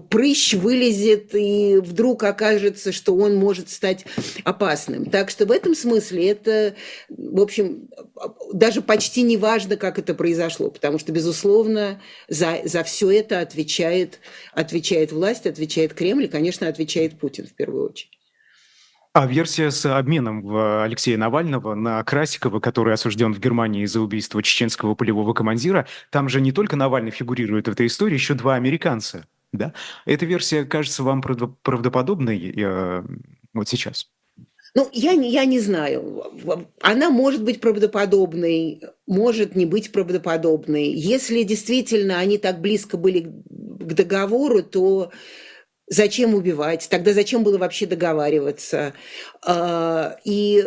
прыщ вылезет, и вдруг окажется, что он может стать опасным. Так что в этом смысле это, в общем, даже почти не важно, как это произошло, потому что, безусловно, за, за все это отвечает, отвечает власть, отвечает Кремль, и, конечно, отвечает Путин в первую очередь. А версия с обменом в Алексея Навального на Красикова, который осужден в Германии за убийство чеченского полевого командира, там же не только Навальный фигурирует в этой истории, еще два американца. Да? Эта версия кажется вам правдоподобной э, вот сейчас? Ну, я, я не знаю. Она может быть правдоподобной, может не быть правдоподобной. Если действительно они так близко были к договору, то Зачем убивать? Тогда зачем было вообще договариваться? А, и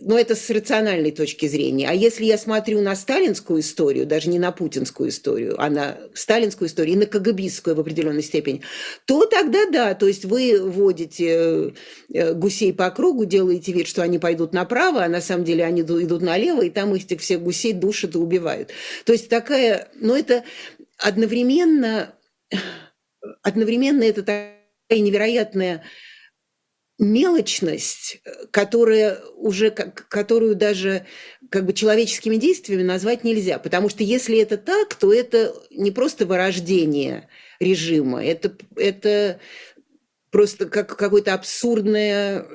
но это с рациональной точки зрения. А если я смотрю на сталинскую историю, даже не на путинскую историю, а на сталинскую историю и на КГБистскую в определенной степени, то тогда да, то есть вы водите э, гусей по кругу, делаете вид, что они пойдут направо, а на самом деле они идут налево, и там этих всех гусей душат и убивают. То есть такая, но это одновременно одновременно это такая невероятная мелочность, которая уже, которую даже как бы человеческими действиями назвать нельзя. Потому что если это так, то это не просто вырождение режима, это, это просто как какое-то абсурдное,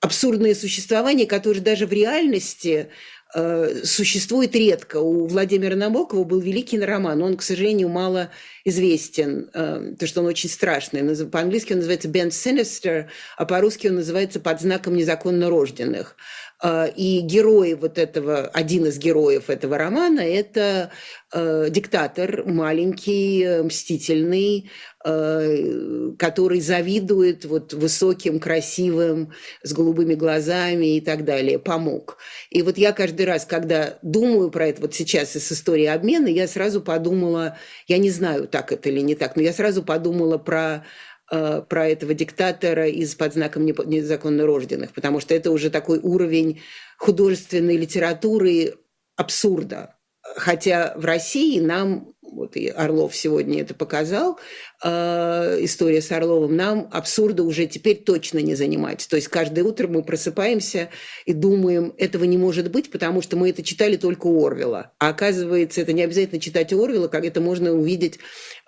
абсурдное существование, которое даже в реальности Э, существует редко. У Владимира Набокова был великий роман, он, к сожалению, мало известен, э, потому что он очень страшный. По-английски он называется «Ben Sinister», а по-русски он называется «Под знаком незаконно рожденных». Э, и герой вот этого, один из героев этого романа – это диктатор, маленький, мстительный, Э, который завидует вот высоким, красивым, с голубыми глазами и так далее, помог. И вот я каждый раз, когда думаю про это, вот сейчас из истории обмена, я сразу подумала, я не знаю, так это или не так, но я сразу подумала про э, про этого диктатора из «Под знаком незаконно рожденных», потому что это уже такой уровень художественной литературы абсурда. Хотя в России нам вот и Орлов сегодня это показал, э, история с Орловым, нам абсурда уже теперь точно не занимать. То есть каждое утро мы просыпаемся и думаем, этого не может быть, потому что мы это читали только у Орвела. А оказывается, это не обязательно читать у Орвела, как это можно увидеть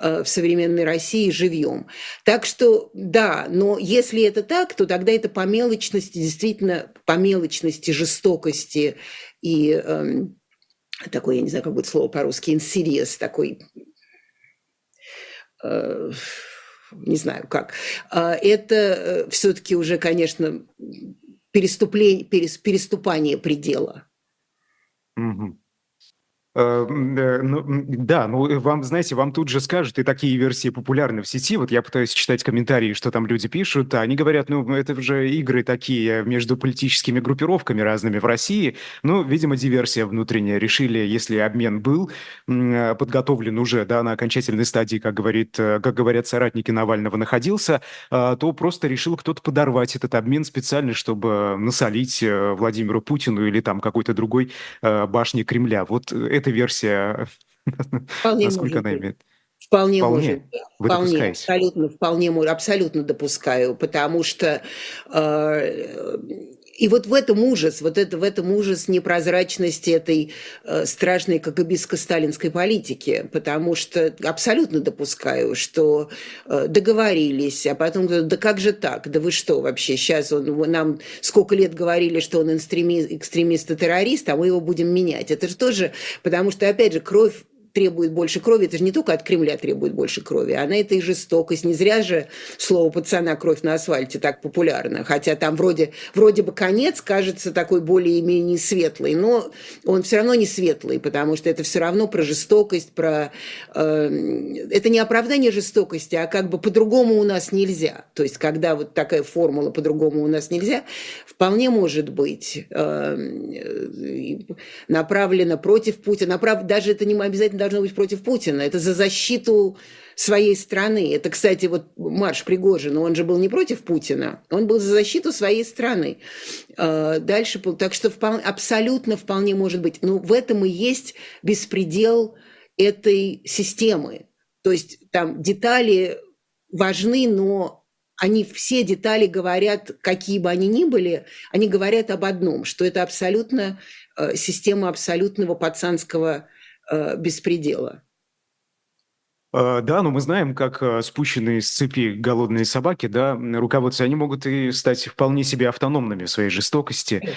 э, в современной России живьем. Так что, да, но если это так, то тогда это по мелочности, действительно, по мелочности, жестокости и э, такой, я не знаю, как будет слово по-русски, insidious, такой, э, не знаю как. А это э, все-таки уже, конечно, переступление, переступание предела. Угу. Э, э, ну, да, ну вам, знаете, вам тут же скажут, и такие версии популярны в сети. Вот я пытаюсь читать комментарии, что там люди пишут, а они говорят, ну это же игры такие между политическими группировками разными в России. Ну, видимо, диверсия внутренняя. Решили, если обмен был э, подготовлен уже, да, на окончательной стадии, как, говорит, как говорят соратники Навального, находился, то просто решил кто-то подорвать этот обмен специально, чтобы насолить Владимиру Путину или там какой-то другой башне Кремля. Вот это эта версия, Вполне насколько она имеет? Вполне, вполне может. Вы вполне, абсолютно, вполне, абсолютно допускаю, потому что э, и вот в этом ужас, вот это, в этом ужас непрозрачности этой э, страшной кагабистско-сталинской политики, потому что абсолютно допускаю, что э, договорились, а потом да как же так, да вы что вообще, сейчас он, нам сколько лет говорили, что он экстремист, экстремист и террорист, а мы его будем менять. Это же тоже, потому что, опять же, кровь требует больше крови, это же не только от Кремля требует больше крови, а на это и жестокость. Не зря же слово «пацана кровь на асфальте» так популярно, хотя там вроде, вроде бы конец кажется такой более-менее светлый, но он все равно не светлый, потому что это все равно про жестокость, про... Э, это не оправдание жестокости, а как бы по-другому у нас нельзя. То есть когда вот такая формула «по-другому у нас нельзя», вполне может быть э, направлена против Путина, направ... даже это не обязательно должно быть против Путина. Это за защиту своей страны. Это, кстати, вот марш Пригожина, он же был не против Путина, он был за защиту своей страны. А, дальше, так что вполне, абсолютно вполне может быть. Но в этом и есть беспредел этой системы. То есть там детали важны, но они все детали говорят, какие бы они ни были, они говорят об одном, что это абсолютно э, система абсолютного пацанского э, беспредела. А, да, но мы знаем, как а, спущенные с цепи голодные собаки, да, руководцы, они могут и стать вполне себе автономными в своей жестокости.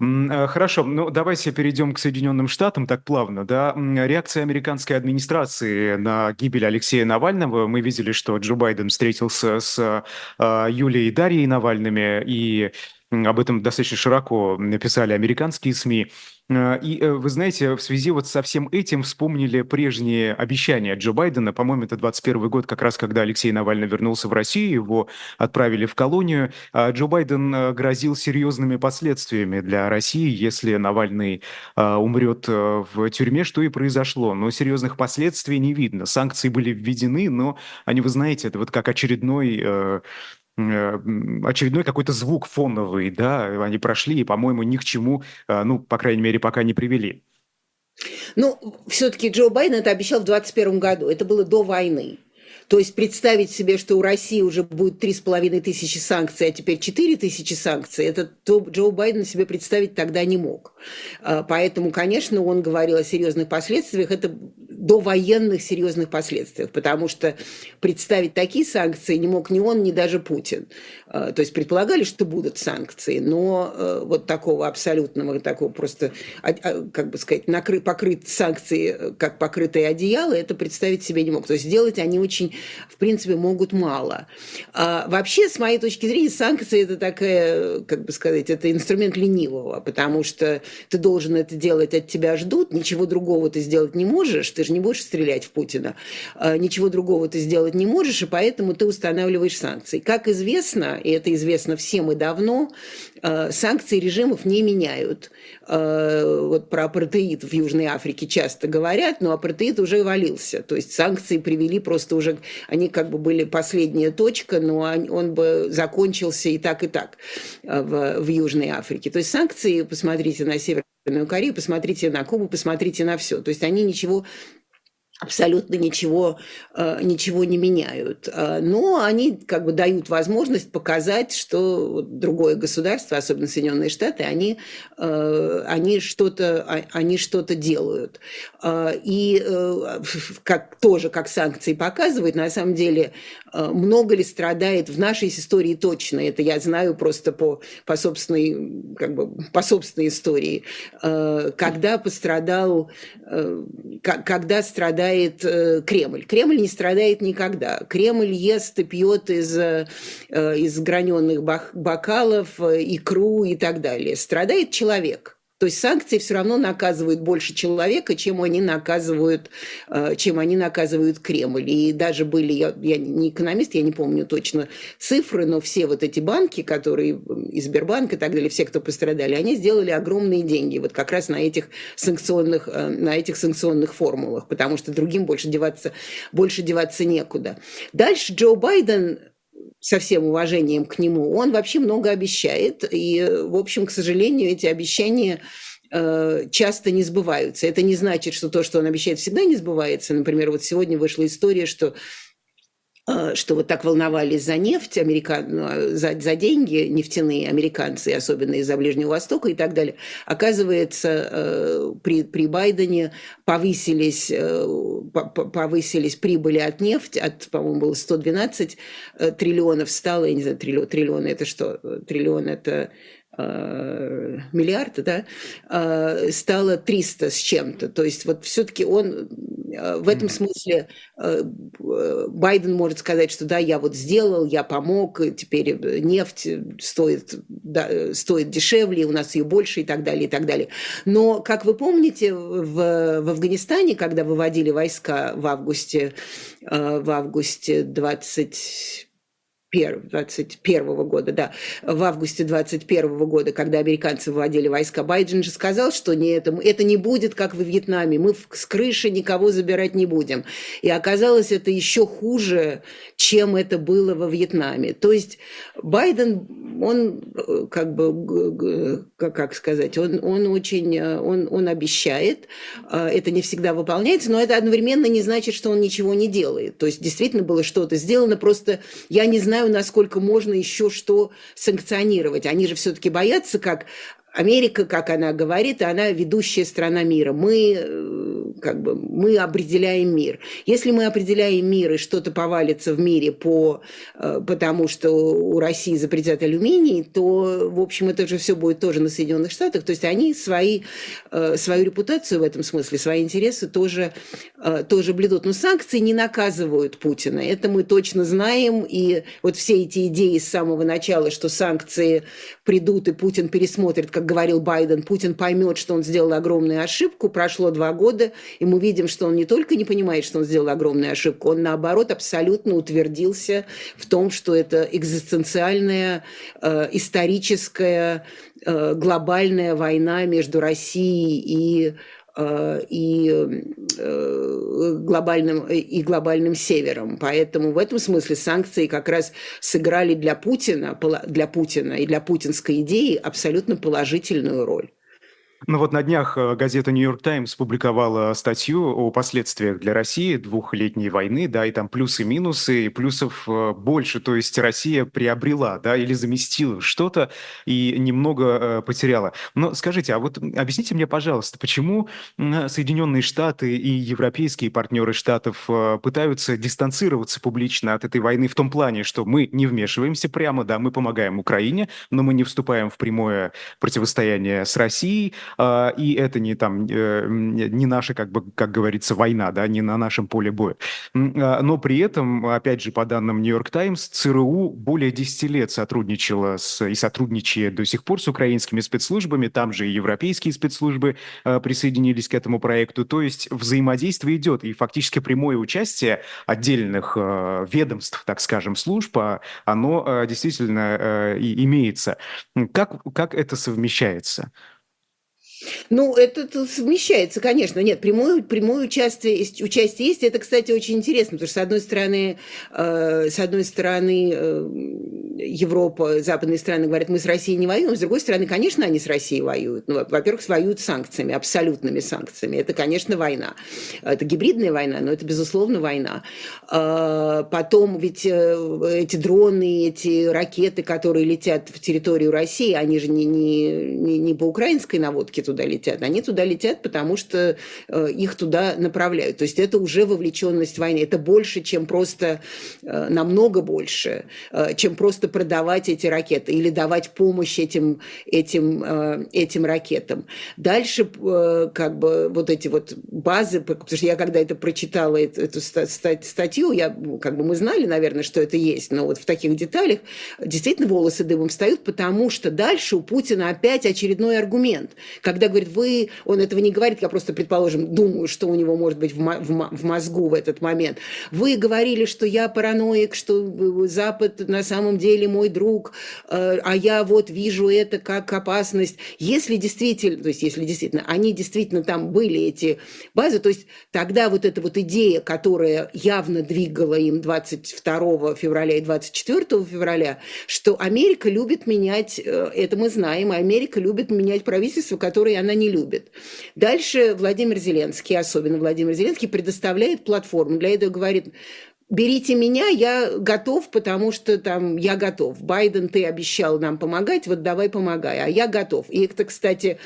А, хорошо, ну давайте перейдем к Соединенным Штатам так плавно. Да? Реакция американской администрации на гибель Алексея Навального. Мы видели, что Джо Байден встретился с Юлией и Дарьей Навальными, и об этом достаточно широко написали американские СМИ. Э, и э, вы знаете, в связи вот со всем этим вспомнили прежние обещания Джо Байдена. По-моему, это 21 год, как раз когда Алексей Навальный вернулся в Россию, его отправили в колонию. А Джо Байден э, грозил серьезными последствиями для России, если Навальный умрет в тюрьме, что и произошло. Но серьезных последствий не видно. Санкции были введены, но они, вы знаете, это вот как очередной очередной какой-то звук фоновый, да, они прошли и, по-моему, ни к чему, э, ну, по крайней мере, пока не привели. Ну, все-таки Джо Байден это обещал в 2021 году, это было до войны. То есть представить себе, что у России уже будет три с половиной тысячи санкций, а теперь четыре тысячи санкций, это то Джо Байден себе представить тогда не мог. А, поэтому, конечно, он говорил о серьезных последствиях. Это до военных серьезных последствиях, потому что представить такие санкции не мог ни он, ни даже Путин. А, то есть предполагали, что будут санкции, но э, вот такого абсолютного, такого просто, а, как бы сказать, накры, покрыть санкции, как покрытое одеяло, это представить себе не мог. То есть сделать они очень, в принципе, могут мало. А вообще, с моей точки зрения, санкции – это такая, как бы сказать, это инструмент ленивого, потому что ты должен это делать, от тебя ждут, ничего другого ты сделать не можешь, ты же не будешь стрелять в Путина, а, ничего другого ты сделать не можешь, и поэтому ты устанавливаешь санкции. Как известно, и это известно всем и давно, а, санкции режимов не меняют. А, вот про апартеид в Южной Африке часто говорят, но апартеид уже валился. То есть санкции привели просто уже они как бы были последняя точка, но он, бы закончился и так, и так в, в Южной Африке. То есть санкции, посмотрите на Северную Корею, посмотрите на Кубу, посмотрите на все. То есть они ничего абсолютно ничего, э, ничего не меняют. Э, но они как бы дают возможность показать, что другое государство, особенно Соединенные Штаты, они, э, они что-то а, они что-то делают. И как, тоже, как санкции показывают, на самом деле много ли страдает в нашей истории точно, это я знаю просто по, по, собственной, как бы, по собственной истории, когда пострадал, когда страдает страдает э, Кремль. Кремль не страдает никогда. Кремль ест и пьет из, э, из граненых бокалов э, икру и так далее. Страдает человек – то есть санкции все равно наказывают больше человека, чем они наказывают, э, чем они наказывают Кремль. И даже были, я, я не экономист, я не помню точно цифры, но все вот эти банки, которые и Сбербанк и так далее, все, кто пострадали, они сделали огромные деньги вот как раз на этих санкционных, э, на этих санкционных формулах, потому что другим больше деваться, больше деваться некуда. Дальше Джо Байден со всем уважением к нему, он вообще много обещает. И, в общем, к сожалению, эти обещания э, часто не сбываются. Это не значит, что то, что он обещает, всегда не сбывается. Например, вот сегодня вышла история, что что вот так волновались за нефть, американ... Ну, за, за деньги нефтяные американцы, особенно из-за Ближнего Востока и так далее. Оказывается, э, при, при Байдене повысились, э, повысились прибыли от нефти, от, по-моему, было 112 триллионов стало, я не знаю, триллион, триллион это что? Триллион это Э, миллиарда, да, э, стало 300 с чем-то. То есть вот все-таки он э, в этом смысле Байден может сказать, что да, я вот сделал, я помог, теперь нефть стоит, да, стоит дешевле, у нас ее больше и так далее, и так далее. Но, как вы помните, в, в Афганистане, когда выводили войска в августе, в августе 20 21 года, да, в августе 21 года, когда американцы вводили войска, Байден же сказал, что не это, это не будет, как во Вьетнаме, мы с крыши никого забирать не будем. И оказалось, это еще хуже, чем это было во Вьетнаме. То есть Байден, он как бы, как сказать, он, он очень, он, он обещает, а, это не всегда выполняется, но это одновременно не значит, что он ничего не делает. То есть действительно было что-то сделано, просто я не знаю, знаю, насколько можно еще что санкционировать. Они же все-таки боятся, как Америка, как она говорит, она ведущая страна мира. Мы, э, как бы, мы определяем мир. Если мы определяем мир, и что-то повалится в мире по, э, потому, что у России запретят алюминий, то, в общем, это же все будет тоже на Соединенных Штатах. То есть они свои, э, свою репутацию в этом смысле, свои интересы тоже, тоже бледут. Но санкции не наказывают Путина. Это мы точно знаем. И вот все эти идеи с самого начала, что санкции придут, и Путин пересмотрит, как говорил Байден, Путин поймет, что он сделал огромную ошибку. Прошло два года, и мы видим, что он не только не понимает, что он сделал огромную ошибку, он, наоборот, абсолютно утвердился в том, что это экзистенциальная, э, историческая, э, глобальная война между Россией и и, э, глобальным, и глобальным севером. Поэтому в этом смысле санкции как раз сыграли для Путина, для Путина и для путинской идеи абсолютно положительную роль. Ну вот на днях э, газета «Нью-Йорк Таймс» публиковала статью о последствиях для России двухлетней войны, да, и там плюсы и минусы, и плюсов э, больше, то есть Россия приобрела, да, или заместила что-то и немного э, потеряла. Но скажите, а вот объясните мне, пожалуйста, почему Соединенные Штаты и европейские партнеры Штатов пытаются дистанцироваться публично от этой войны в том плане, что мы не вмешиваемся прямо, да, мы помогаем Украине, но мы не вступаем в прямое противостояние с Россией, и это не там, э, не наша, как бы, как говорится, война, да, не на нашем поле боя. А, но при этом, опять же, по данным Нью-Йорк Таймс, ЦРУ более 10 лет сотрудничала с, и сотрудничает до сих пор с украинскими спецслужбами, там же и европейские спецслужбы а, присоединились к этому проекту, то есть взаимодействие идет, и фактически прямое участие отдельных ведомств, так скажем, служб, оно действительно имеется. Как, как это совмещается? Ну, это совмещается, конечно. Нет, прямое, прямое участие, участие есть. Это, кстати, очень интересно, потому что, с одной стороны, э, с одной стороны э, Европа, западные страны говорят, мы с Россией не воюем. С другой стороны, конечно, они с Россией воюют. Ну, во-первых, воюют санкциями, абсолютными санкциями. Это, конечно, война. Это гибридная война, но это, безусловно, война. Э, потом ведь э, эти дроны, эти ракеты, которые летят в территорию России, они же не, не, не, не по украинской наводке туда летят. Они туда летят, потому что э, их туда направляют. То есть это уже вовлеченность в войны. Это больше, чем просто, э, намного больше, э, чем просто продавать эти ракеты или давать помощь этим, этим, этим ракетам. Дальше как бы вот эти вот базы, потому что я когда это прочитала, эту, эту статью, я, как бы мы знали, наверное, что это есть, но вот в таких деталях действительно волосы дымом встают, потому что дальше у Путина опять очередной аргумент. Когда говорит, вы, он этого не говорит, я просто, предположим, думаю, что у него может быть в, в, в мозгу в этот момент. Вы говорили, что я параноик, что Запад на самом деле мой друг, э, а я вот вижу это как опасность. Если действительно, то есть если действительно, они действительно там были, эти базы, то есть тогда вот эта вот идея, которая явно двигала им 22 февраля и 24 февраля, что Америка любит менять, э, это мы знаем, Америка любит менять правительство, которое она не любит. Дальше Владимир Зеленский, особенно Владимир Зеленский, предоставляет платформу. Для этого говорит, берите меня, я готов, потому что там я готов. Байден, ты обещал нам помогать, вот давай помогай, а я готов. И это, кстати,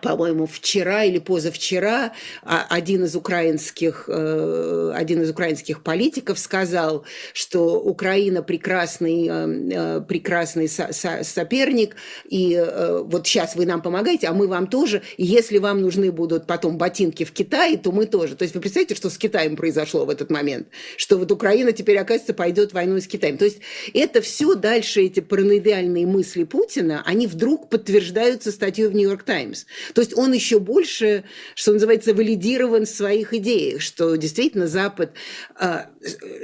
по-моему, вчера или позавчера а, один из украинских, э, один из украинских политиков сказал, что Украина прекрасный, э, э, прекрасный соперник, и вот сейчас вы нам помогаете, а мы вам тоже, и если вам нужны будут потом ботинки в Китае, то мы тоже. То есть вы представляете, что с Китаем произошло в этот момент? Что вот Украина теперь, оказывается, пойдет войну с Китаем. То есть это все дальше, эти параноидальные мысли Путина, они вдруг подтверждаются статьей в «Нью-Йорк Таймс». То есть он еще больше, что называется, валидирован в своих идеях, что действительно Запад э,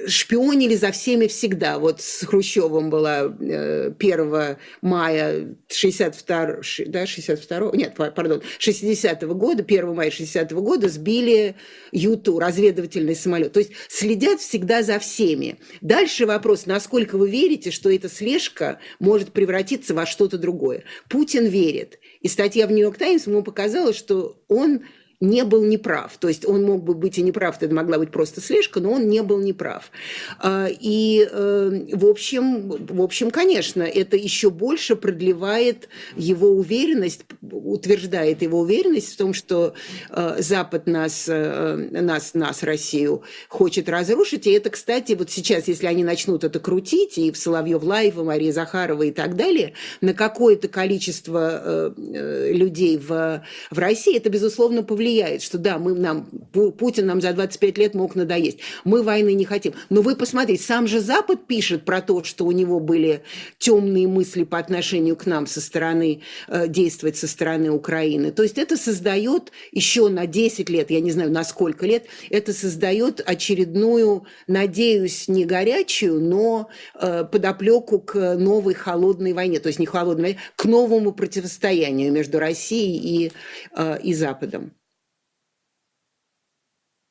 шпионили за всеми всегда. Вот с Хрущевым была э, 1 мая 62, да, 62 нет, пардон, 60 -го года, 1 мая 60 -го года сбили Юту, разведывательный самолет. То есть следят всегда за всеми. Дальше вопрос, насколько вы верите, что эта слежка может превратиться во что-то другое. Путин верит. И статья в «Нью-Йорк Таймс» ему показала, что он не был неправ. То есть он мог бы быть и неправ, это могла быть просто слежка, но он не был неправ. А, и, э, в общем, в общем, конечно, это еще больше продлевает его уверенность, утверждает его уверенность в том, что э, Запад нас, э, нас, нас, Россию, хочет разрушить. И это, кстати, вот сейчас, если они начнут это крутить, и в Соловьев Лайва, Мария Захарова и так далее, на какое-то количество людей в, в России, это, безусловно, повлияет влияет, что да, мы нам, Путин нам за 25 лет мог надоесть. Мы войны не хотим. Но вы посмотрите, сам же Запад пишет про то, что у него были темные мысли по отношению к нам со стороны, э, действовать со стороны Украины. То есть это создает еще на 10 лет, я не знаю, на сколько лет, это создает очередную, надеюсь, не горячую, но э, подоплеку к новой холодной войне. То есть не холодной, к новому противостоянию между Россией и, э, и Западом.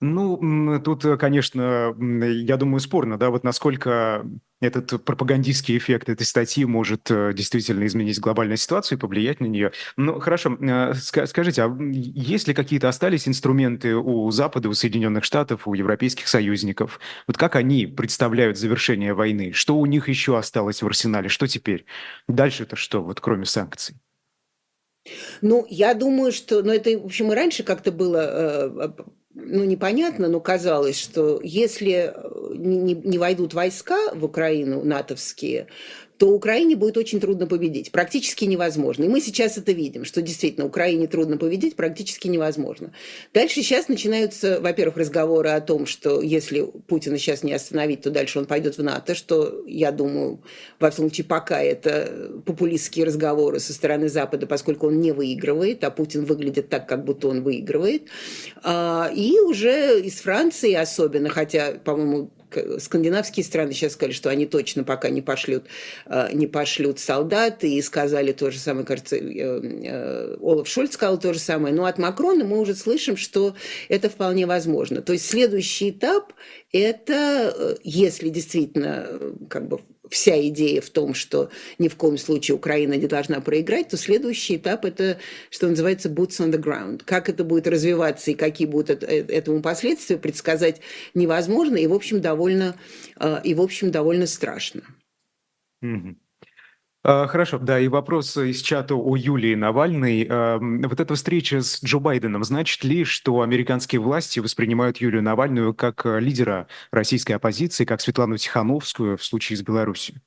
Ну, тут, э, конечно, я думаю, спорно, да, вот насколько этот пропагандистский эффект этой статьи может э, действительно изменить глобальную ситуацию и повлиять на нее. Ну, хорошо, э, скажите, а есть ли какие-то остались инструменты у Запада, у Соединенных Штатов, у европейских союзников? Вот как они представляют завершение войны? Что у них еще осталось в арсенале? Что теперь? Дальше-то что, вот кроме санкций? Ну, я думаю, что, ну, это, в общем, и раньше как-то было ну, непонятно, но казалось, что если э, не, не войдут войска в Украину, натовские, то Украине будет очень трудно победить, практически невозможно. И мы сейчас это видим, что действительно Украине трудно победить, практически невозможно. Дальше сейчас начинаются, во-первых, разговоры о том, что если Путина сейчас не остановить, то дальше он пойдет в НАТО, что, я думаю, во всяком случае, пока это популистские разговоры со стороны Запада, поскольку он не выигрывает, а Путин выглядит так, как будто он выигрывает. А, и уже из Франции особенно, хотя, по-моему, скандинавские страны сейчас сказали, что они точно пока не пошлют, не пошлют солдат, и сказали то же самое, кажется, Олаф Шольц сказал то же самое. Но от Макрона мы уже слышим, что это вполне возможно. То есть следующий этап – это, если действительно как бы вся идея в том, что ни в коем случае Украина не должна проиграть, то следующий этап – это, что называется, boots on the ground. Как это будет развиваться и какие будут э, этому последствия, предсказать невозможно и, в общем, довольно, э, и, в общем, довольно страшно. Mm-hmm. Хорошо, да, и вопрос из чата у Юлии Навальной. Вот эта встреча с Джо Байденом значит ли, что американские власти воспринимают Юлию Навальную как э, лидера российской оппозиции, как Светлану Тихановскую в случае с Беларусью?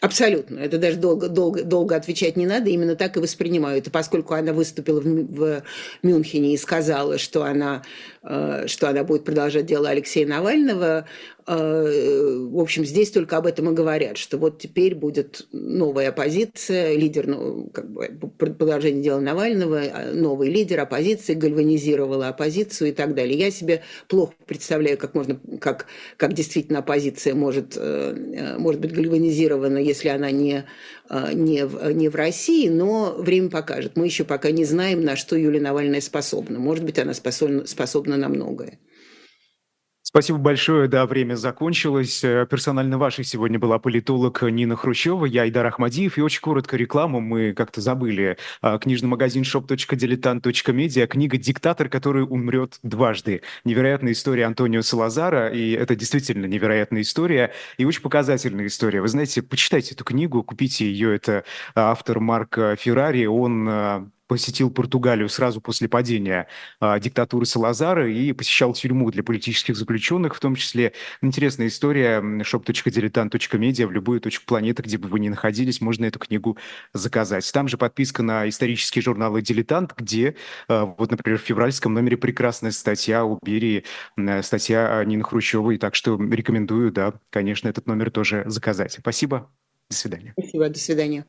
Абсолютно. Это даже долго, долго, долго отвечать не надо. Именно так и воспринимают. И поскольку она выступила в, в Мюнхене и сказала, что она, э, что она будет продолжать дело Алексея Навального, в общем, здесь только об этом и говорят, что вот теперь будет новая оппозиция, лидер, ну, как бы, продолжение дела Навального, а, новый лидер оппозиции, гальванизировала оппозицию и так далее. Я себе плохо представляю, как можно, как, как действительно оппозиция может, э, может быть гальванизирована если она не, а, не, в, не в России, но время покажет. Мы еще пока не знаем, на что Юлия Навальная способна. Может быть, она способна, способна на многое. Спасибо большое, да, время закончилось. Э, персонально вашей сегодня была политолог Нина Хрущева, я Идар Ахмадиев, и очень коротко рекламу мы как-то забыли. А, книжный магазин shop.diletant.media, книга «Диктатор, который умрет дважды». Невероятная история Антонио Салазара, и это действительно невероятная история, и очень показательная история. Вы знаете, почитайте эту книгу, купите ее, это автор Марк Феррари, он а, посетил Португалию сразу после падения а, диктатуры Салазара и посещал тюрьму для политических заключенных, в том числе интересная история shop.diletant.media в любую точку планеты, где бы вы ни находились, можно эту книгу заказать. Там же подписка на исторические журналы «Дилетант», где, а, вот, например, в февральском номере прекрасная статья у Берии, статья Нины Хрущевой, так что рекомендую, да, конечно, этот номер тоже заказать. Спасибо, до свидания. Спасибо, до свидания.